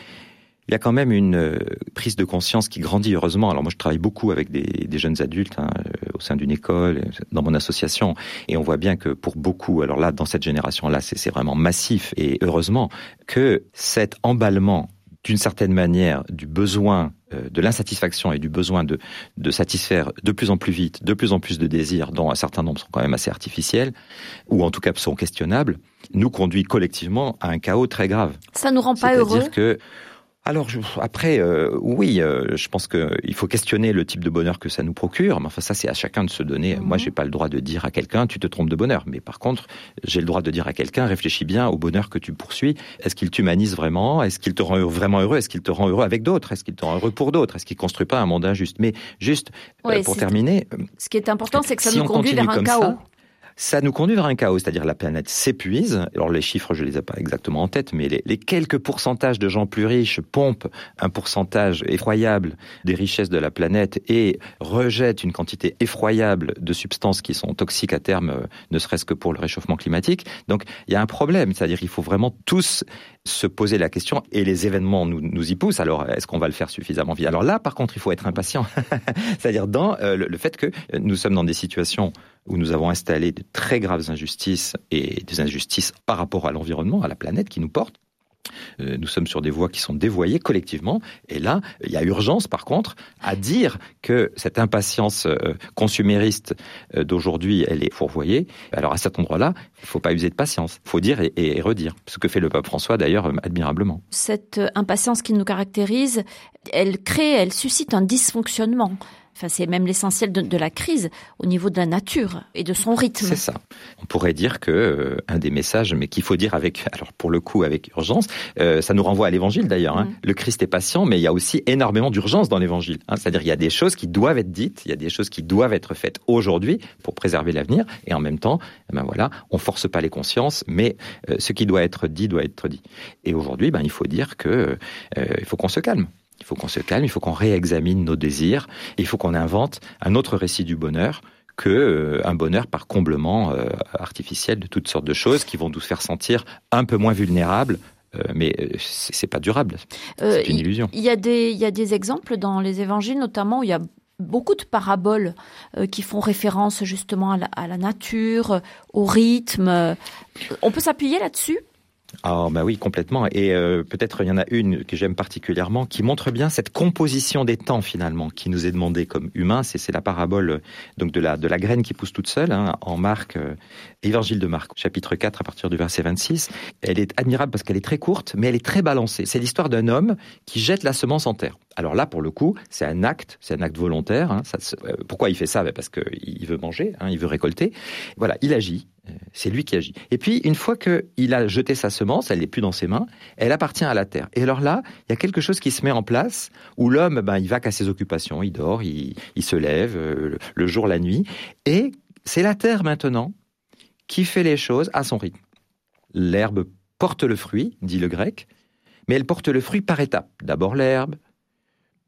il y a quand même une euh, prise de conscience qui grandit heureusement. Alors moi, je travaille beaucoup avec des, des jeunes adultes hein, euh, au sein d'une école, dans mon association, et on voit bien que pour beaucoup, alors là, dans cette génération-là, c'est vraiment massif, et heureusement que cet emballement d'une certaine manière du besoin euh, de l'insatisfaction et du besoin de, de satisfaire de plus en plus vite, de plus en plus de désirs, dont un certain nombre sont quand même assez artificiels, ou en tout cas sont questionnables, nous conduit collectivement à un chaos très grave. Ça nous rend pas heureux. C'est-à-dire que alors après, euh, oui, euh, je pense qu'il faut questionner le type de bonheur que ça nous procure. Mais enfin, ça, c'est à chacun de se donner. Moi, Moi, mhm. j'ai pas le droit de dire à quelqu'un tu te trompes de bonheur. Mais par contre, j'ai le droit de dire à quelqu'un réfléchis bien au bonheur que tu poursuis. Est-ce qu'il t'humanise vraiment? Est-ce qu'il te rend vraiment heureux? Est-ce qu'il te rend heureux avec d'autres? Est-ce qu'il te rend heureux pour d'autres? Est-ce qu'il construit pas un monde injuste? Mais juste euh, pour terminer, ce qui est important, c'est que ça nous conduit vers un chaos ça nous conduit vers un chaos, c'est-à-dire la planète s'épuise. Alors les chiffres, je les ai pas exactement en tête, mais les, quelques pourcentages de gens plus riches pompent un pourcentage effroyable des richesses de la planète et rejettent une quantité effroyable de substances qui sont toxiques à terme, euh, ne serait-ce que pour le réchauffement climatique. Donc il y a un problème, c'est-à-dire qu'il faut vraiment tous se poser la question et les événements nous, nous y poussent. Alors est-ce qu'on va le faire suffisamment vite? Alors là, par contre, il faut être impatient, [LAUGHS] c'est-à-dire dans euh, le fait que nous sommes dans des situations où nous avons installé de très graves injustices et des injustices par rapport à l'environnement, à la planète qui nous porte. Euh, nous sommes sur des voies qui sont dévoyées collectivement. Et là, il y a urgence, par contre, à dire que cette impatience euh, consumériste euh, d'aujourd'hui, elle est fourvoyée. Alors à cet endroit-là, il ne faut pas user de patience. Il faut dire et, redire. Ce que fait le pape François, d'ailleurs, admirablement. Cette impatience qui nous caractérise, elle crée, elle suscite un dysfonctionnement c'est même l'essentiel de, la crise au niveau de la nature et de son rythme. C'est ça. On pourrait dire que euh, un des messages, mais qu'il faut dire avec, [LAUGHS] alors pour le coup avec urgence, euh, ça nous renvoie à l'Évangile d'ailleurs. Hein. Mm. Le Christ est patient, mais il y a aussi énormément d'urgence dans l'Évangile. Hein. C'est-à-dire il y a des choses qui doivent être dites, il y a des choses qui doivent être faites aujourd'hui pour préserver l'avenir, et en même temps, eh ben voilà, on force pas les consciences, mais euh, ce qui doit être dit doit être dit. Et aujourd'hui, ben il faut dire que il faut qu'on se calme. Il faut qu'on se calme, il faut qu'on réexamine nos désirs, il faut qu'on invente un autre récit du bonheur que euh, un bonheur par comblement euh, artificiel de toutes sortes de choses qui vont nous faire sentir un peu moins vulnérables euh, mais c'est pas durable. C'est une illusion. Il y, a des, il y a des exemples dans les évangiles, notamment où il y a beaucoup de paraboles qui font référence justement à la nature, au rythme. On peut s'appuyer là-dessus? Ah bah oui, complètement. Et euh, peut-être il y en a une que j'aime particulièrement qui montre bien cette composition des temps finalement qui nous est demandée comme humains. C'est la parabole donc de la de la graine qui pousse toute seule hein, en Marc, euh, Évangile de Marc, chapitre 4 à partir du verset 26. Elle est admirable parce qu'elle est très courte, mais elle est très balancée. C'est l'histoire d'un homme qui jette la semence en terre. Alors là, pour le coup, c'est un acte, c'est un acte volontaire. Hein, euh, pourquoi il fait ça? Ben Parce qu'il veut manger, hein, il veut récolter. Voilà, il agit. C'est lui qui agit. Et puis, une fois qu'il a jeté sa semence, elle n'est plus dans ses mains, elle appartient à la terre. Et alors là, il y a quelque chose qui se met en place où l'homme, ben, il va qu'à ses occupations, il dort, il, se lève, euh, le jour, la nuit. Et c'est la terre maintenant qui fait les choses à son rythme. L'herbe porte le fruit, dit le grec, mais elle porte le fruit par étapes. D'abord l'herbe,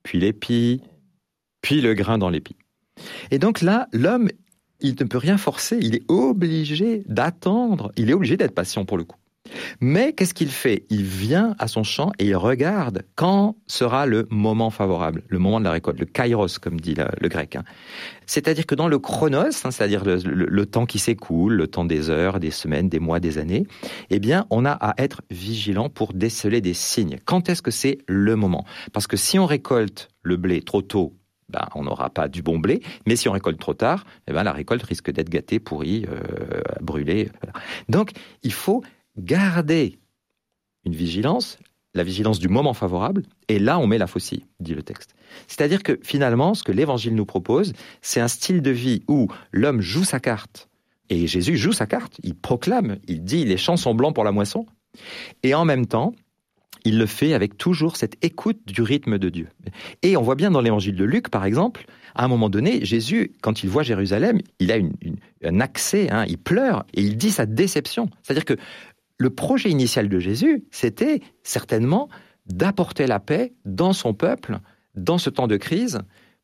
puis l'épi, puis le grain dans l'épi. Et donc là, l'homme, il ne peut rien forcer, il est obligé d'attendre, il est obligé d'être patient pour le coup. Mais qu'est-ce qu'il fait? Il vient à son champ et il regarde quand sera le moment favorable, le moment de la récolte, le kairos, comme dit le, grec. Hein. C'est-à-dire que dans le chronos, hein, c'est-à-dire le, temps qui s'écoule, le temps des heures, des semaines, des mois, des années, eh bien, on a à être vigilant pour déceler des signes. Quand est-ce que c'est le moment? Parce que si on récolte le blé trop tôt, ben, on n'aura pas du bon blé. Mais si on récolte trop tard, eh ben, la récolte risque d'être gâtée, pourrie, euh, brûlée. Donc, il faut garder une vigilance, la vigilance du moment favorable, et là on met la faucille, dit le texte. C'est-à-dire que finalement, ce que l'Évangile nous propose, c'est un style de vie où l'homme joue sa carte, et Jésus joue sa carte, il proclame, il dit les champs sont blancs pour la moisson, et en même temps, il le fait avec toujours cette écoute du rythme de Dieu. Et on voit bien dans l'évangile de Luc, par exemple, à un moment donné, Jésus, quand il voit Jérusalem, il a un accès, hein, il pleure et il dit sa déception. C'est-à-dire que le projet initial de Jésus, c'était certainement d'apporter la paix dans son peuple, dans ce temps de crise,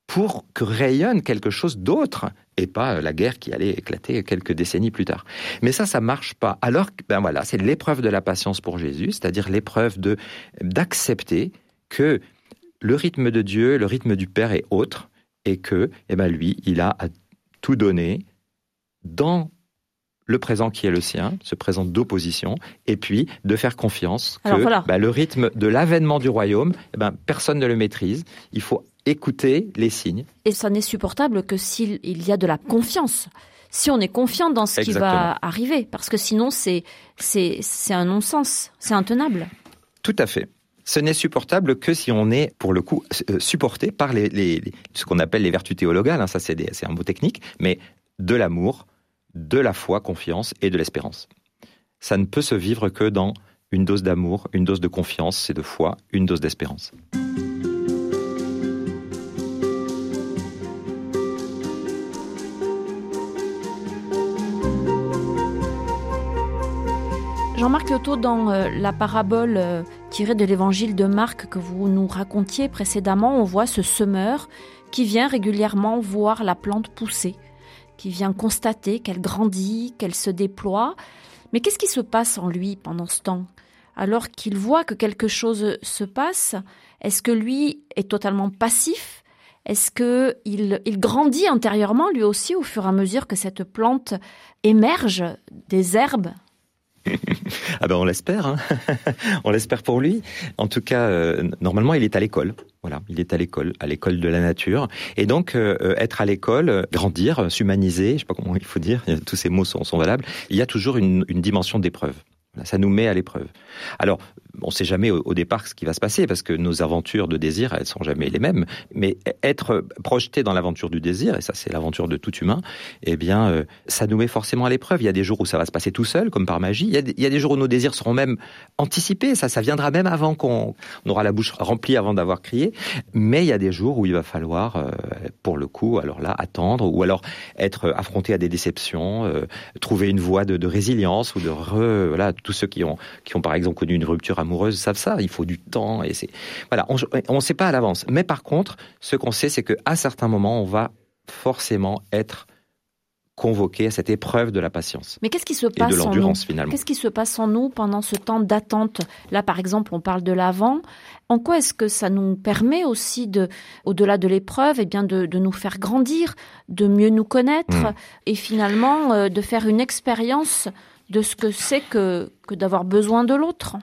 pour que rayonne quelque chose d'autre et pas la guerre qui allait éclater quelques décennies plus tard. Mais ça, ça marche pas. Alors, ben voilà, c'est l'épreuve de la patience pour Jésus, c'est-à-dire l'épreuve de d'accepter que le rythme de Dieu, le rythme du Père est autre et que, eh ben lui, il a à tout donner dans le présent qui est le sien, ce présent d'opposition, et puis de faire confiance que bah, le rythme de l'avènement du royaume, eh ben, personne ne le maîtrise. Il faut écouter les signes. Et ça n'est supportable que s'il y a de la confiance. Si on est confiant dans ce qui va arriver, parce que sinon c'est c'est un non-sens, c'est intenable. Tout à fait. Ce n'est supportable que si on est, pour le coup, euh, supporté par les, ce qu'on appelle les vertus théologales. Hein, ça, c'est un mot technique, mais de l'amour, de la foi, confiance et de l'espérance. Ça ne peut se vivre que dans une dose d'amour, une dose de confiance et de foi, une dose d'espérance. Jean-Marc Lyoto, dans euh, la parabole euh, tirée de l'évangile de Marc que vous nous racontiez précédemment, on voit ce semeur qui vient régulièrement voir la plante pousser qui vient constater qu'elle grandit, qu'elle se déploie. Mais qu'est-ce qui se passe en lui pendant ce temps? Alors qu'il voit que quelque chose se passe, est-ce que lui est totalement passif? Est-ce que il, grandit intérieurement lui aussi au fur et à mesure que cette plante émerge des herbes? [LAUGHS] ah ben on l'espère, hein. [LAUGHS] on l'espère pour lui. En tout cas, euh, normalement, il est à l'école. Voilà, il est à l'école, à l'école de la nature. Et donc, euh, être à l'école, grandir, s'humaniser, je sais pas comment il faut dire, [LAUGHS] tous ces mots sont, sont valables, il y a toujours une, une dimension d'épreuve. Ça nous met à l'épreuve. Alors, on ne sait jamais au, départ ce qui va se passer parce que nos aventures de désir, elles sont jamais les mêmes. Mais être projeté dans l'aventure du désir, et ça c'est l'aventure de tout humain, eh bien, euh, ça nous met forcément à l'épreuve. Il y a des jours où ça va se passer tout seul, comme par magie. Il y a des, jours où nos désirs seront même anticipés. Ça, ça viendra même avant qu'on aura la bouche remplie avant d'avoir crié. Mais il y a des jours où il va falloir, euh, pour le coup, alors là, attendre ou alors être affronté à des déceptions, euh, trouver une voie de, résilience ou de re, voilà, tous ceux qui ont qui ont par exemple connu une rupture amoureuses savent ça. Il faut du temps et c'est voilà. On ne sait pas à l'avance. Mais par contre, ce qu'on sait, c'est qu'à certains moments, on va forcément être convoqué à cette épreuve de la patience. Mais qu'est-ce qui se passe et de l'endurance finalement Qu'est-ce qui se passe en nous pendant ce temps d'attente? Là, par exemple, on parle de l'avant. En quoi est-ce que ça nous permet aussi de, au-delà de l'épreuve, et eh bien de, de, nous faire grandir, de mieux nous connaître hmm. et finalement euh, de faire une expérience de ce que c'est que, que d'avoir besoin de l'autre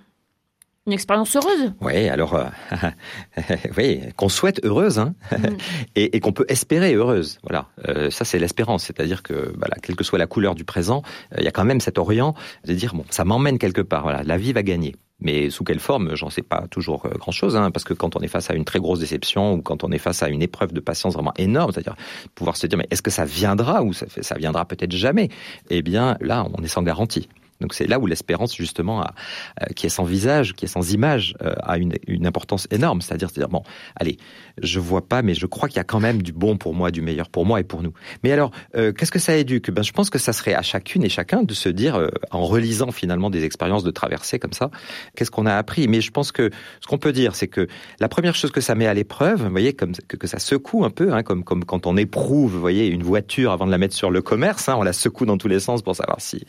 une expérience heureuse. Oui, alors, euh, [LAUGHS] oui, qu'on souhaite heureuse, hein, mm. [LAUGHS] et, qu'on peut espérer heureuse. Voilà, euh, ça c'est l'espérance, c'est-à-dire que, voilà, quelle que soit la couleur du présent, euh, il y a quand même cet orient de dire bon, ça m'emmène quelque part. Voilà, la vie va gagner. Mais sous quelle forme, j'en sais pas toujours grand-chose, hein, parce que quand on est face à une très grosse déception ou quand on est face à une épreuve de patience vraiment énorme, c'est-à-dire pouvoir se dire mais est-ce que ça viendra ou ça, ça viendra peut-être jamais? Eh bien là, on est sans garantie. Donc c'est là où l'espérance justement, euh, qui est sans visage, qui est sans image, euh, a une, importance énorme. C'est-à-dire, c'est-à-dire bon, allez, je vois pas, mais je crois qu'il y a quand même du bon pour moi, du meilleur pour moi et pour nous. Mais alors, euh, qu'est-ce que ça éduque? Ben, je pense que ça serait à chacune et chacun de se dire, en relisant finalement des expériences de traversée comme ça, qu'est-ce qu'on a appris? Mais je pense que ce qu'on peut dire, c'est que la première chose que ça met à l'épreuve, vous voyez, comme que, ça secoue un peu, hein, comme quand on éprouve, vous voyez, une voiture avant de la mettre sur le commerce, hein, on la secoue dans tous les sens pour savoir si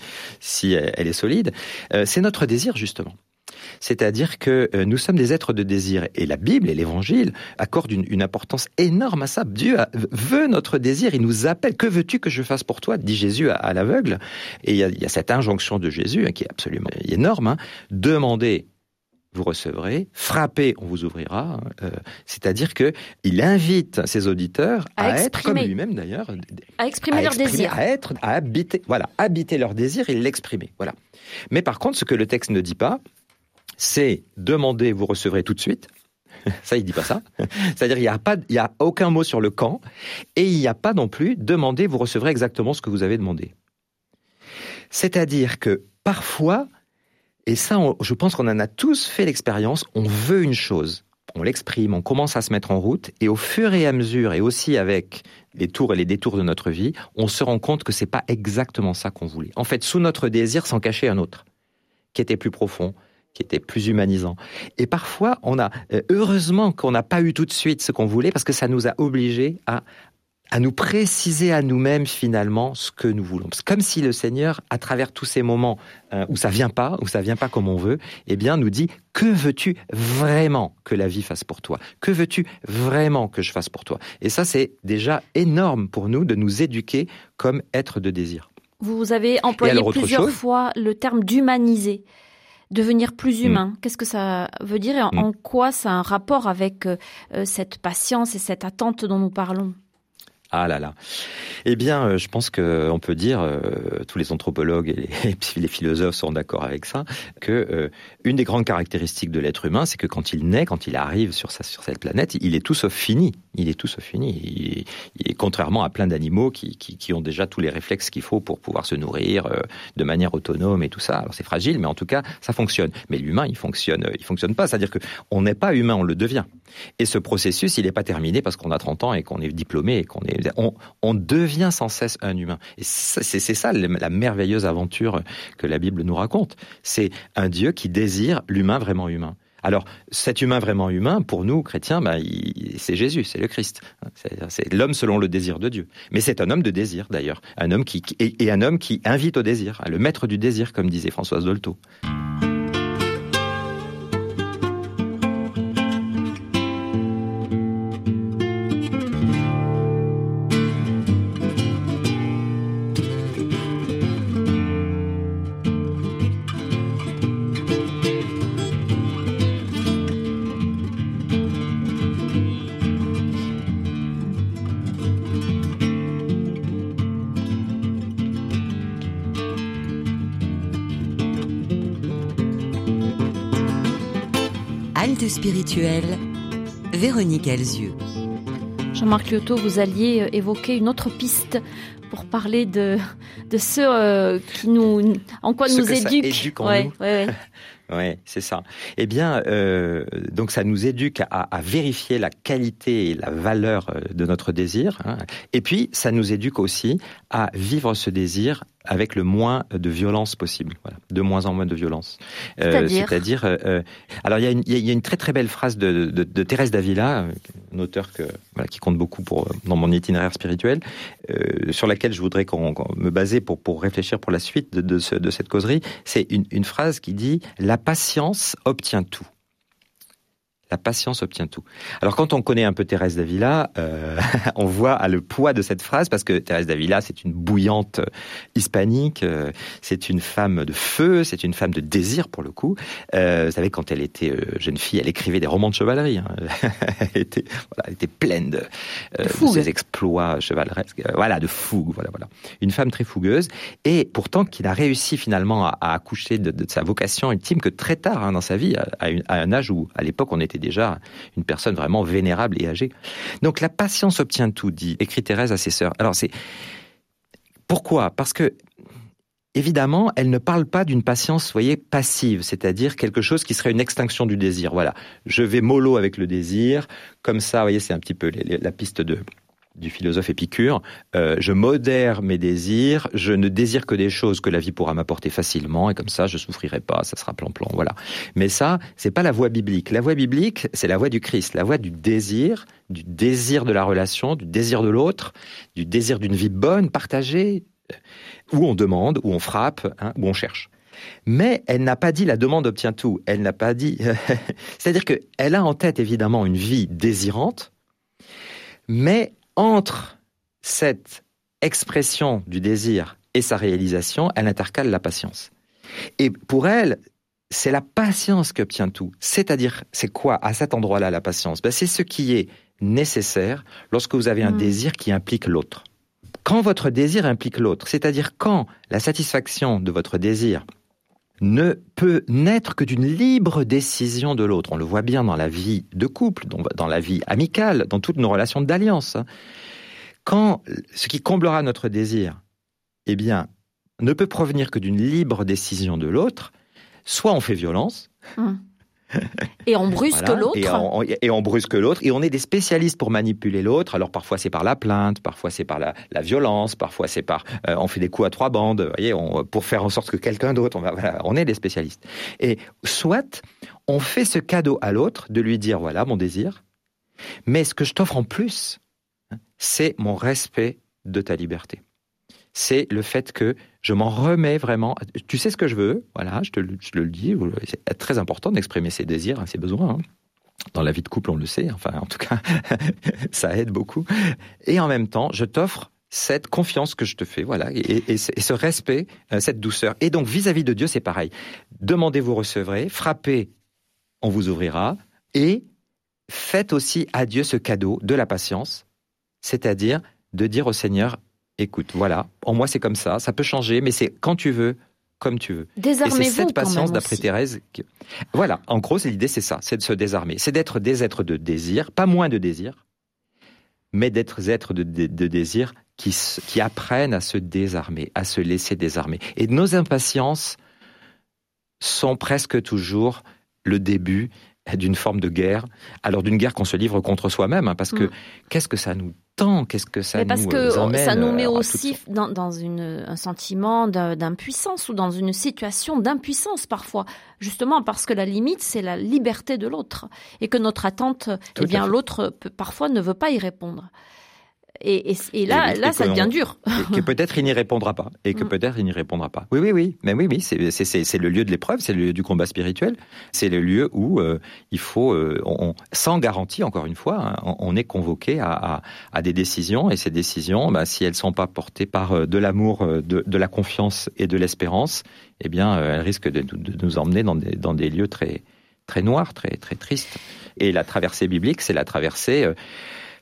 est solide, euh, c'est notre désir justement. C'est-à-dire que euh, nous sommes des êtres de désir. Et la Bible et l'Évangile accordent une, importance énorme à ça. Dieu veut notre désir, il nous appelle. Que veux-tu que je fasse pour toi? dit Jésus à, l'aveugle. Et il y, a, cette injonction de Jésus hein, qui est absolument énorme. Hein. Demandez vous recevrez, frappez, on vous ouvrira. Euh, c'est-à-dire que il invite ses auditeurs à, être comme lui-même d'ailleurs, à exprimer leur désir, à être, à habiter, voilà, habiter leur désir et l'exprimer. Voilà. Mais par contre, ce que le texte ne dit pas, c'est demander, vous recevrez tout de suite. [LAUGHS] Ça, il dit pas ça. [LAUGHS] C'est-à-dire, il n'y a pas, il y a aucun mot sur le camp, et il n'y a pas non plus demander, vous recevrez exactement ce que vous avez demandé. C'est-à-dire que parfois, et ça, je pense qu'on en a tous fait l'expérience. On veut une chose, on l'exprime, on commence à se mettre en route, et au fur et à mesure, et aussi avec les tours et les détours de notre vie, on se rend compte que c'est pas exactement ça qu'on voulait. En fait, sous notre désir s'en cachait un autre, qui était plus profond, qui était plus humanisant. Et parfois, on a euh, heureusement qu'on n'a pas eu tout de suite ce qu'on voulait, parce que ça nous a obligés à à nous préciser à nous-mêmes finalement ce que nous voulons. C'est comme si le Seigneur, à travers tous ces moments euh, où ça vient pas, où ça vient pas comme on veut, eh bien, nous dit que veux-tu vraiment que la vie fasse pour toi? Que veux-tu vraiment que je fasse pour toi? Et ça, c'est déjà énorme pour nous de nous éduquer comme être de désir. Vous avez employé plusieurs fois le terme d'humaniser devenir plus mm. humain. Qu'est-ce que ça veut dire et en, mm. quoi ça a un rapport avec euh, cette patience et cette attente dont nous parlons? Ah là là. Eh bien, euh, je pense qu'on peut dire, euh, tous les anthropologues et [LAUGHS] les, philosophes sont d'accord avec ça, que euh, une des grandes caractéristiques de l'être humain, c'est que quand il naît, quand il arrive sur cette planète, il est tout sauf fini. Il est tout sauf fini. Il, contrairement à plein d'animaux qui, qui, ont déjà tous les réflexes qu'il faut pour pouvoir se nourrir de manière autonome et tout ça. Alors c'est fragile, mais en tout cas, ça fonctionne. Mais l'humain, il fonctionne, il fonctionne pas. C'est-à-dire que on n'est pas humain, on le devient. Et ce processus, il n'est pas terminé parce qu'on a 30 ans et qu'on est diplômé et qu'on est on, devient sans cesse un humain. Et c'est ça la merveilleuse aventure que la Bible nous raconte. C'est un Dieu qui désire l'humain vraiment humain. Alors, cet humain vraiment humain, pour nous, chrétiens, bah, c'est Jésus, c'est le Christ. C'est l'homme selon le désir de Dieu. Mais c'est un homme de désir, d'ailleurs. Un homme qui, et, un homme qui invite au désir, le maître du désir, comme disait Françoise Dolto. Jean-Marc Lyoto, vous alliez euh, évoquer une autre piste pour parler de, de ce euh, qui nous, en quoi Ce nous que ça éduque. en Ouais, nous. ouais, ouais. [LAUGHS] Ouais, c'est ça. Eh bien, euh, donc ça nous éduque à, à vérifier la qualité et la valeur euh, de notre désir. hein. Et puis, ça nous éduque aussi à vivre ce désir avec le moins de violence possible. Voilà, de moins en moins de violence. Euh, C'est-à-dire euh, euh, alors il y, a une- il y a- une très très belle phrase de, de, de Thérèse d'Avila, euh, une auteure que, voilà, qui compte beaucoup pour, euh, dans mon itinéraire spirituel, euh, sur laquelle je voudrais qu'on, qu'on me baser pour, pour réfléchir pour la suite de, de, ce- de cette causerie. C'est une, une phrase qui dit La patience obtient tout. La patience obtient tout. Alors quand on connaît un peu Thérèse d'Avila, euh, [LAUGHS] on voit le poids de cette phrase parce que Thérèse d'Avila, c'est une bouillante hispanique, euh, c'est une femme de feu, c'est une femme de désir pour le coup. Euh, vous savez, quand elle était euh, jeune fille, elle écrivait des romans de chevalerie. hein. [LAUGHS] elle, était, voilà, elle était pleine de, euh, de ses exploits chevaleresques. Euh, voilà, de fougue. Voilà, voilà. Une femme très fougueuse et pourtant qui a réussi finalement à, à accoucher de, de sa vocation ultime que très tard hein, dans sa vie, à, à une- à un âge où à l'époque on était déjà une personne vraiment vénérable et âgée. Donc la patience obtient tout, dit écrit Thérèse à ses sœurs. Alors c'est pourquoi? Parce que évidemment, elle ne parle pas d'une patience, voyez, passive, c'est-à-dire quelque chose qui serait une extinction du désir. Voilà, je vais mollo avec le désir, comme ça, voyez, c'est un petit peu la piste de du philosophe Épicure, euh, je modère mes désirs, je ne désire que des choses que la vie pourra m'apporter facilement, et comme ça, je souffrirai pas, ça sera plan-plan, voilà. Mais ça, c'est pas la voie biblique. La voie biblique, c'est la voie du Christ, la voie du désir, du désir de la relation, du désir de l'autre, du désir d'une vie bonne, partagée, où on demande, où on frappe, hein, où on cherche. Mais elle n'a pas dit la demande obtient tout. Elle n'a pas dit. [LAUGHS] C'est-à-dire qu'elle a en tête évidemment une vie désirante, mais entre cette expression du désir et sa réalisation, elle intercale la patience. Et pour elle, c'est la patience qui obtient tout. C'est-à-dire, c'est quoi à cet endroit-là la patience? Ben, C'est ce qui est nécessaire lorsque vous avez un Mm. désir qui implique l'autre. Quand votre désir implique l'autre, c'est-à-dire quand la satisfaction de votre désir ne peut naître que d'une libre décision de l'autre. On le voit bien dans la vie de couple, dans- la vie amicale, dans toutes nos relations d'alliance. Quand ce qui comblera notre désir, eh bien, ne peut provenir que d'une libre décision de l'autre, soit on fait violence, Hum. Et on brusque voilà, l'autre. Et on, et on brusque l'autre. Et on est des spécialistes pour manipuler l'autre. Alors parfois c'est par la plainte, parfois c'est par la, la violence, parfois c'est par euh, on fait des coups à trois bandes. Vous voyez, on, pour faire en sorte que quelqu'un d'autre. On, va- voilà, on est des spécialistes. Et soit on fait ce cadeau à l'autre de lui dire voilà mon désir, mais ce que je t'offre en plus, hein, c'est mon respect de ta liberté. C'est le fait que je m'en remets vraiment. Tu sais ce que je veux, voilà, je te, je le dis. C'est très important d'exprimer ses désirs, hein, ses besoins. hein. Dans la vie de couple, on le sait. Enfin, en tout cas, [LAUGHS] ça aide beaucoup. Et en même temps, je t'offre cette confiance que je te fais, voilà, et, et ce et ce respect, euh, cette douceur. Et donc, vis-à-vis de Dieu, c'est pareil. Demandez, vous recevrez. Frappez, on vous ouvrira. Et faites aussi à Dieu ce cadeau de la patience, c'est-à-dire de dire au Seigneur, écoute, voilà, en moi c'est comme ça, ça peut changer, mais c'est quand tu veux, comme tu veux. Et c'est Désarmez-vous cette patience, d'après. Thérèse. que- Voilà, en gros, c'est l'idée, c'est ça, c'est de se désarmer. C'est d'être des êtres de désir, pas moins de désir, mais d'être des êtres de, de- de désir qui, qui apprennent à se désarmer, à se laisser désarmer. Et nos impatiences sont presque toujours le début d'une forme de guerre, alors d'une guerre qu'on se livre contre soi-même, hein, parce que Mm. qu'est-ce que ça nous tend, qu'est-ce que ça Mais nous parce que euh, emmène ça nous met euh, aussi dans, dans une, un sentiment d'impuissance ou dans une situation d'impuissance parfois. Justement parce que la limite, c'est la liberté de l'autre. Et que notre attente, Tout eh bien, l'autre peut- parfois ne veut pas y répondre. Et, et, et là, Et là ça devient dur. [LAUGHS] et que peut-être il n'y répondra pas, et que Mm. peut-être il n'y répondra pas. Oui, oui, oui, mais oui, oui, c'est le lieu de l'épreuve, c'est le lieu du combat spirituel, c'est le lieu où euh, il faut, euh, on, sans garantie, encore une fois, hein, on, est convoqué à, à- à des décisions, et ces décisions, bah, si elles sont pas portées par euh, de l'amour, de, de la confiance et de l'espérance, eh bien, elles risquent de, de nous emmener dans des, dans des lieux très, très noirs, très, très tristes. Et la traversée biblique, c'est la traversée.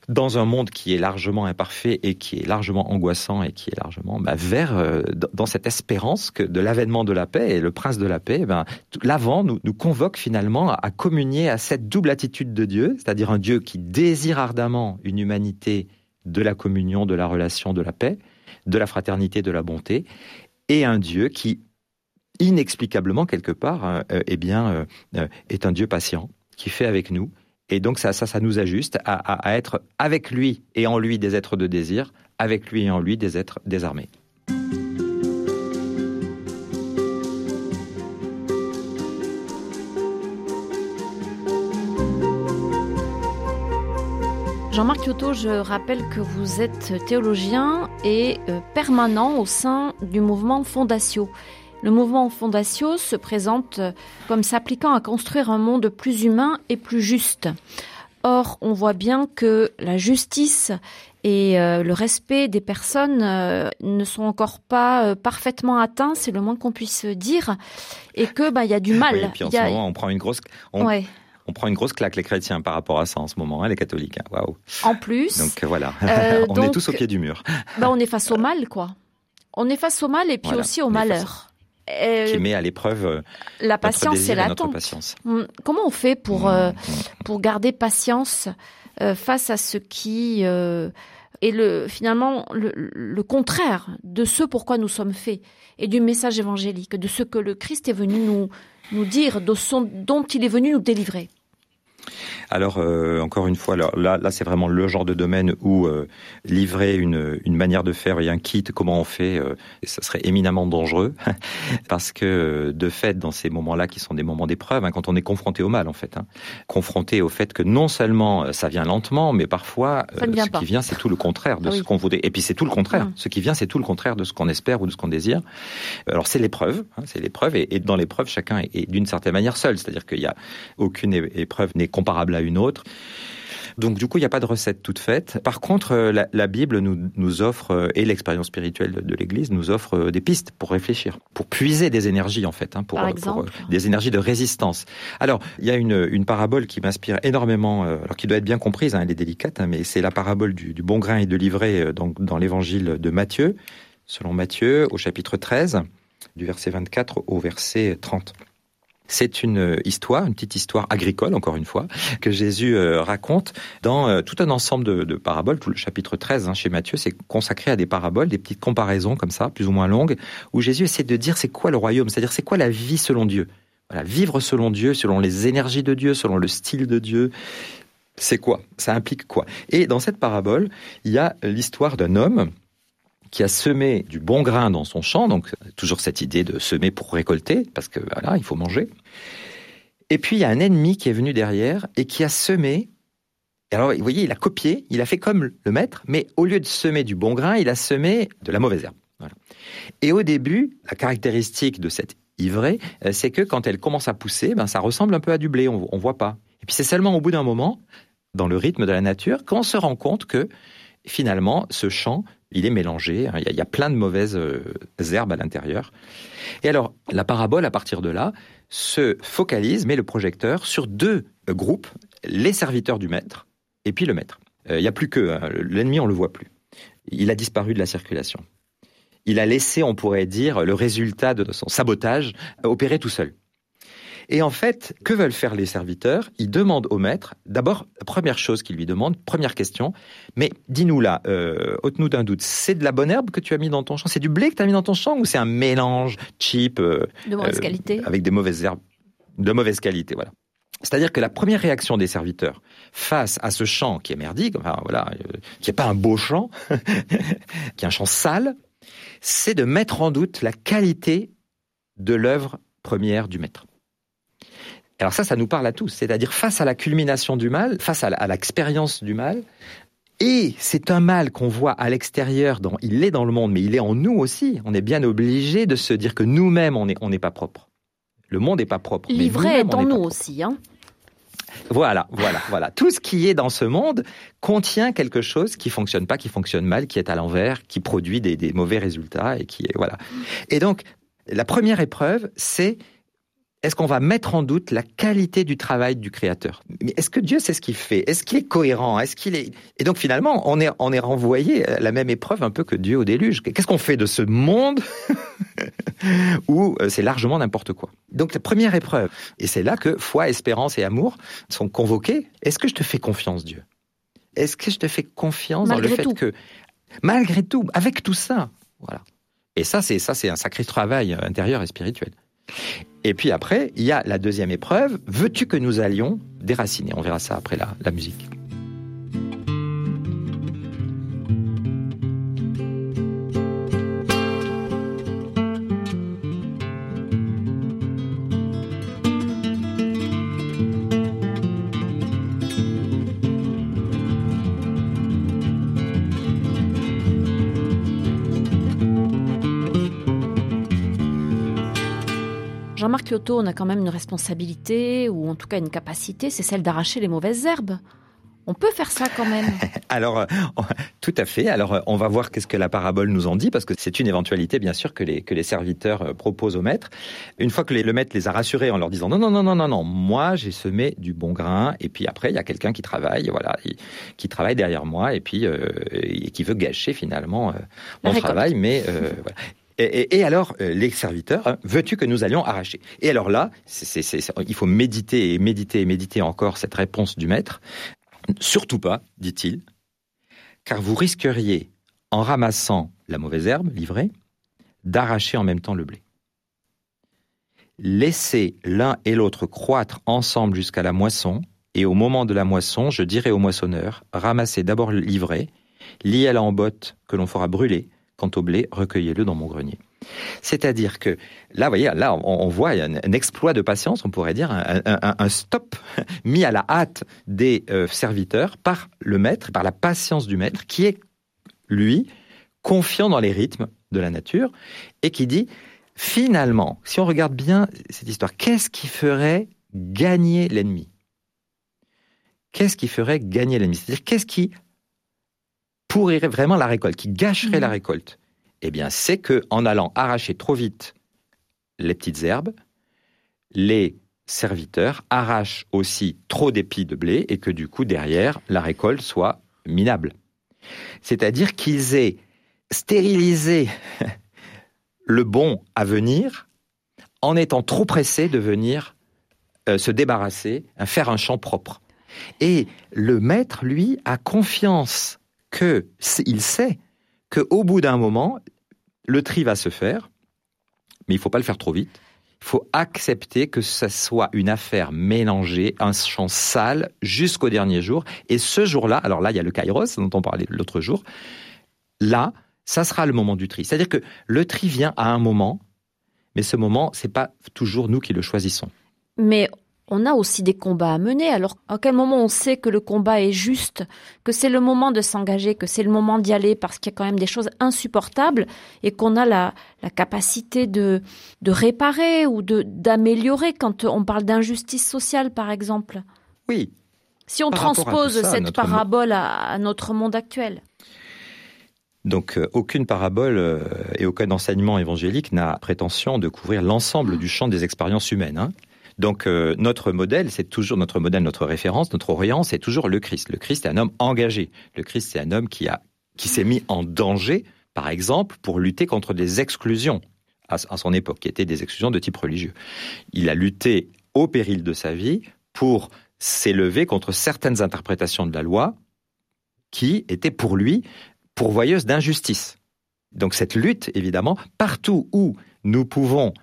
Euh, dans un monde qui est largement imparfait et qui est largement angoissant et qui est largement bah, vers euh, dans cette espérance que de l'avènement de la paix et le prince de la paix, ben, l'avant nous, nous convoque finalement à, communier à cette double attitude de Dieu, c'est-à-dire un Dieu qui désire ardemment une humanité de la communion, de la relation, de la paix, de la fraternité, de la bonté, et un Dieu qui inexplicablement quelque part, euh, eh bien, euh, est un Dieu patient qui fait avec nous et donc ça, ça, ça nous ajuste à, être avec lui et en lui des êtres de désir, avec lui et en lui des êtres désarmés. Jean-Marc Kyoto, je rappelle que vous êtes théologien et euh, permanent au sein du mouvement Fondatio. Le mouvement Fondatio se présente comme s'appliquant à construire un monde plus humain et plus juste. Or, on voit bien que la justice et euh, le respect des personnes euh, ne sont encore pas euh, parfaitement atteints, c'est le moins qu'on puisse dire, et que bah il y a du mal. et puis en ce moment, on prend une grosse, on, on, prend une grosse claque les chrétiens par rapport à ça en ce moment, hein, les catholiques. Hein. Waouh. En plus. Donc voilà, [LAUGHS] on est tous au pied du mur. Bah, on est face au mal, quoi. On est face au mal et puis aussi au malheur. Euh, qui met à l'épreuve euh, la patience et la patience. Hum, comment on fait pour mmh, euh, mmh. pour garder patience face à ce qui est le finalement le, contraire de ce pourquoi nous sommes faits et du message évangélique, de ce que le Christ est venu nous nous dire, de son, dont il est venu nous délivrer? Alors, euh, encore une fois, là, là c'est vraiment le genre de domaine où euh, livrer une, une, manière de faire et un kit, comment on fait, euh, ça serait éminemment dangereux, [LAUGHS] parce que de fait, dans ces moments-là, qui sont des moments d'épreuve, hein, quand on est confronté au mal, en fait, hein, confronté au fait que non seulement ça vient lentement, mais parfois ce qui vient, c'est tout le contraire de ce qu'on voudrait. Et puis c'est tout le contraire. Mmh. Ce qui vient, c'est tout le contraire de ce qu'on espère ou de ce qu'on désire. Alors c'est l'épreuve, hein, c'est l'épreuve, et, et, dans l'épreuve, chacun est, est d'une certaine manière seul, c'est-à-dire qu'il n'y a aucune épreuve n'est comparable à une autre. Donc du coup, il n'y a pas de recette toute faite. Par contre, euh, la, Bible nous, nous, offre, euh, et l'expérience spirituelle de, l'Église nous offre euh, des pistes pour réfléchir, pour puiser des énergies en fait, hein, pour, des énergies de résistance. Alors, il y a une, une parabole qui m'inspire énormément, alors qui doit être bien comprise, hein, elle est délicate, hein, mais c'est la parabole du, du, bon grain et de l'ivraie dans l'évangile de Matthieu, selon Matthieu, au chapitre 13, du verset 24 au verset 30. C'est une histoire, une petite histoire agricole, encore une fois, que Jésus euh, raconte dans euh, tout un ensemble de, paraboles. Tout le chapitre 13 hein, chez Matthieu, c'est consacré à des paraboles, des petites comparaisons comme ça, plus ou moins longues, où Jésus essaie de dire c'est quoi le royaume, c'est-à-dire c'est quoi la vie selon Dieu. Vivre selon Dieu, selon les énergies de Dieu, selon le style de Dieu. C'est quoi? Ça implique quoi? Et dans cette parabole, il y a l'histoire d'un homme qui a semé du bon grain dans son champ, donc toujours cette idée de semer pour récolter, parce que voilà, il faut manger. Et puis il y a un ennemi qui est venu derrière et qui a semé. alors, vous voyez, il a copié, il a fait comme le maître, mais au lieu de semer du bon grain, il a semé de la mauvaise herbe. Et au début, la caractéristique de cette ivrée, euh, c'est que quand elle commence à pousser, ben, ça ressemble un peu à du blé, on ne voit pas. Et puis c'est seulement au bout d'un moment, dans le rythme de la nature, qu'on se rend compte que finalement, ce champ il est mélangé, hein. il y, a, plein de mauvaises euh, herbes à l'intérieur. Et alors, la parabole, à partir de là, se focalise, met le projecteur sur deux euh, groupes, les serviteurs du maître et puis le maître. Euh, il n'y a plus que, hein. l'ennemi, on le voit plus. Il a disparu de la circulation. Il a laissé, on pourrait dire, le résultat de son sabotage opérer tout seul. Et en fait, que veulent faire les serviteurs? Ils demandent au maître, d'abord, première chose qu'ils lui demandent, première question, mais dis-nous là, euh, ôte-nous d'un doute, c'est de la bonne herbe que tu as mis dans ton champ? C'est du blé que tu as mis dans ton champ ou c'est un mélange cheap euh, De mauvaise euh, qualité Avec des mauvaises herbes de mauvaise qualité, voilà. C'est-à-dire que la première réaction des serviteurs face à ce champ qui est merdique, enfin voilà, qui n'est pas un beau champ, [LAUGHS] qui est un champ sale, c'est de mettre en doute la qualité de l'œuvre première du maître. Alors ça, ça nous parle à tous, c'est-à-dire face à la culmination du mal, face à l'expérience du mal, et c'est un mal qu'on voit à l'extérieur, il est dans le monde, mais il est en nous aussi. On est bien obligé de se dire que nous-mêmes, on n'est on pas propre. Le monde n'est pas propre. L'ivraie est en nous aussi. Hein voilà, voilà, voilà. Tout ce qui est dans ce monde contient quelque chose qui fonctionne pas, qui fonctionne mal, qui est à l'envers, qui produit des, des mauvais résultats et qui est voilà. Et donc la première épreuve, c'est est-ce qu'on va mettre en doute la qualité du travail du Créateur? Mais est-ce que Dieu sait ce qu'il fait? Est-ce qu'il est cohérent? Est-ce qu'il est Et donc finalement, on est on est renvoyé à la même épreuve un peu que Dieu au déluge. Qu'est-ce qu'on fait de ce monde [LAUGHS] où euh, c'est largement n'importe quoi? Donc la première épreuve, et c'est là que foi, espérance et amour sont convoqués. Est-ce que je te fais confiance, Dieu? Est-ce que je te fais confiance Malgré dans le fait tout. que malgré tout, avec tout ça, voilà. Et ça, c'est ça, c'est un sacré travail intérieur et spirituel. Et puis après, il y a la deuxième épreuve. Veux-tu que nous allions déraciner? On verra ça après la, musique. On a quand même une responsabilité, ou en tout cas une capacité, c'est celle d'arracher les mauvaises herbes. On peut faire ça quand même. [LAUGHS] Alors, euh, tout à fait. Alors, euh, on va voir qu'est-ce que la parabole nous en dit, parce que c'est une éventualité, bien sûr, que les, que les serviteurs euh, proposent au maître. Une fois que les- le maître les a rassurés en leur disant non, non, non, non, non, non, moi, j'ai semé du bon grain, et puis après, il y a quelqu'un qui travaille, voilà, il- qui travaille derrière moi, et puis euh, et qui veut gâcher finalement euh, mon travail, mais euh, voilà. Et, alors, euh, les serviteurs, hein, veux-tu que nous allions arracher? Et alors là, il faut méditer et méditer et méditer encore cette réponse du maître. Surtout pas, dit-il, car vous risqueriez, en ramassant la mauvaise herbe livrée, d'arracher en même temps le blé. Laissez l'un et l'autre croître ensemble jusqu'à la moisson, et au moment de la moisson, je dirai au moissonneur, ramassez d'abord l'ivraie, liez-la en botte que l'on fera brûler, quant au blé, recueillez-le dans mon grenier. C'est-à-dire que là, vous voyez, là, on, voit un, exploit de patience, on pourrait dire, un stop [LAUGHS] mis à la hâte des euh, serviteurs par le maître, par la patience du maître, qui est, lui, confiant dans les rythmes de la nature, et qui dit, finalement, si on regarde bien cette histoire, qu'est-ce qui ferait gagner l'ennemi? Qu'est-ce qui ferait gagner l'ennemi? C'est-à-dire, qu'est-ce qui pourrirait vraiment la récolte, qui gâcherait Mhm. la récolte Eh bien, c'est que en allant arracher trop vite les petites herbes, les serviteurs arrachent aussi trop d'épis de blé et que du coup, derrière, la récolte soit minable. C'est-à-dire qu'ils aient stérilisé [LAUGHS] le bon à venir en étant trop pressés de venir euh, se débarrasser, euh, faire un champ propre. Et le maître, lui, a confiance que il sait qu'au bout d'un moment, le tri va se faire, mais il faut pas le faire trop vite. Il faut accepter que ce soit une affaire mélangée, un champ sale jusqu'au dernier jour. Et ce jour-là, alors là, il y a le kairos dont on parlait l'autre jour. Là, ça sera le moment du tri. C'est-à-dire que le tri vient à un moment, mais ce moment, c'est pas toujours nous qui le choisissons. Mais on a aussi des combats à mener. Alors, à quel moment on sait que le combat est juste, que c'est le moment de s'engager, que c'est le moment d'y aller parce qu'il y a quand même des choses insupportables et qu'on a la, la capacité de, de réparer ou de, d'améliorer quand on parle d'injustice sociale, par exemple? Oui, Si on Par transpose ça, cette notre parabole à, à notre monde actuel. Donc euh, aucune parabole euh, et aucun enseignement évangélique n'a prétention de couvrir l'ensemble du champ des expériences humaines. hein. Donc euh, notre modèle, c'est toujours notre modèle, notre référence, notre orient, c'est toujours le Christ. Le Christ est un homme engagé. Le Christ c'est un homme qui qui s'est mis en danger, par exemple, pour lutter contre des exclusions à, à son époque, qui étaient des exclusions de type religieux. Il a lutté au péril de sa vie pour s'élever contre certaines interprétations de la loi qui étaient pour lui pourvoyeuse d'injustice. Donc cette lutte, évidemment, partout où nous pouvons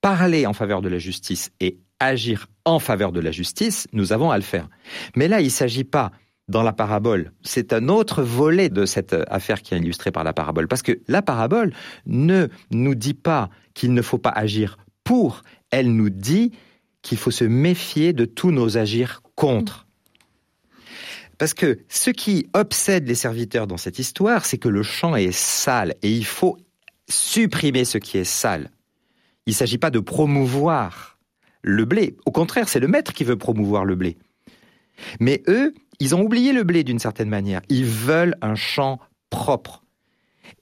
parler en faveur de la justice et agir en faveur de la justice, nous avons à le faire. Mais là, il ne s'agit pas dans la parabole, c'est un autre volet de cette affaire qui est illustrée par la parabole, parce que la parabole ne nous dit pas qu'il ne faut pas agir pour, elle nous dit qu'il faut se méfier de tous nos agirs contre. Parce que ce qui obsède les serviteurs dans cette histoire, c'est que le champ est sale et il faut supprimer ce qui est sale. Il ne s'agit pas de promouvoir le blé. Au contraire, c'est le maître qui veut promouvoir le blé. Mais eux, ils ont oublié le blé d'une certaine manière. Ils veulent un champ propre.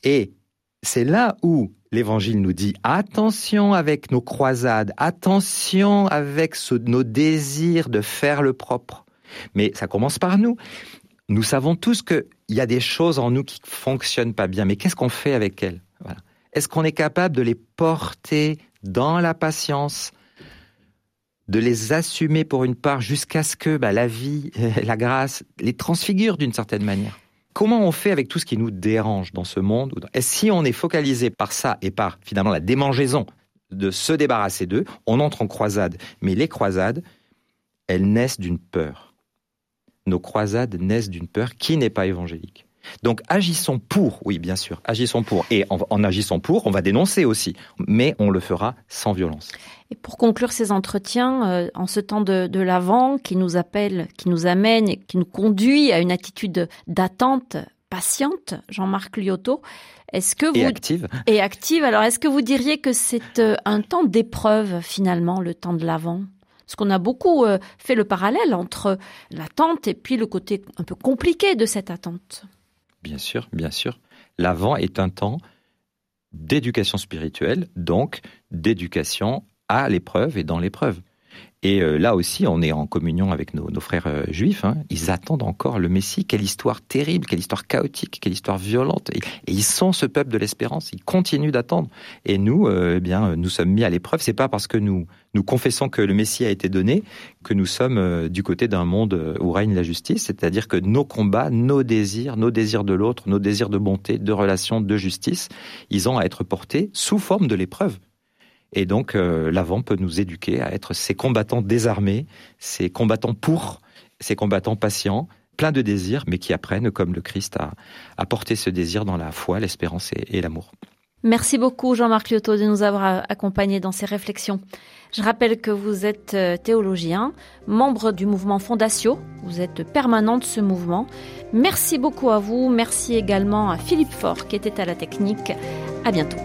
Et c'est là où L'évangile nous dit attention avec nos croisades, attention avec nos désirs de faire le propre. Mais ça commence par nous. Nous savons tous qu'il y a des choses en nous qui fonctionnent pas bien, mais qu'est-ce qu'on fait avec elles? Est-ce qu'on est capable de les porter dans la patience, de les assumer pour une part jusqu'à ce que bah, la vie, [LAUGHS] la grâce les transfigure d'une certaine manière? Comment on fait avec tout ce qui nous dérange dans ce monde? Et si on est focalisé par ça et par finalement la démangeaison de se débarrasser d'eux, on entre en croisade. Mais les croisades, elles naissent d'une peur. Nos croisades naissent d'une peur qui n'est pas évangélique. Donc agissons pour, oui bien sûr, agissons pour. Et en, en, agissant pour, on va dénoncer aussi, mais on le fera sans violence. Et pour conclure ces entretiens, euh, en ce temps de, de l'avant qui nous appelle, qui nous amène qui nous conduit à une attitude d'attente patiente, Jean-Marc Liotto, est-ce que vous et active et active Alors est-ce que vous diriez que c'est euh, un temps d'épreuve finalement, le temps de l'avant? Parce qu'on a beaucoup euh, fait le parallèle entre l'attente et puis le côté un peu compliqué de cette attente. Bien sûr, bien sûr. L'avant est un temps d'éducation spirituelle, donc d'éducation à l'épreuve et dans l'épreuve. Et euh, là aussi, on est en communion avec nos, frères euh, juifs. Hein. Ils attendent encore le Messie. Quelle histoire terrible, quelle histoire chaotique, quelle histoire violente. Et, ils sont ce peuple de l'espérance. Ils continuent d'attendre. Et nous, euh, eh bien, nous sommes mis à l'épreuve. C'est pas parce que nous nous confessons que le Messie a été donné que nous sommes du côté d'un monde où règne la justice. C'est-à-dire que nos combats, nos désirs, nos désirs de l'autre, nos désirs de bonté, de relation, de justice, ils ont à être portés sous forme de l'épreuve. Et donc, euh, l'avant peut nous éduquer à être ces combattants désarmés, ces combattants pour, ces combattants patients, pleins de désirs, mais qui apprennent, comme le Christ, à, porter ce désir dans la foi, l'espérance et, l'amour. Merci beaucoup, Jean-Marc Liotto, de nous avoir accompagnés dans ces réflexions. Je rappelle que vous êtes euh, théologien, membre du mouvement Fondatio, vous êtes permanent de ce mouvement. Merci beaucoup à vous, merci également à Philippe Faure qui était à la technique. À bientôt.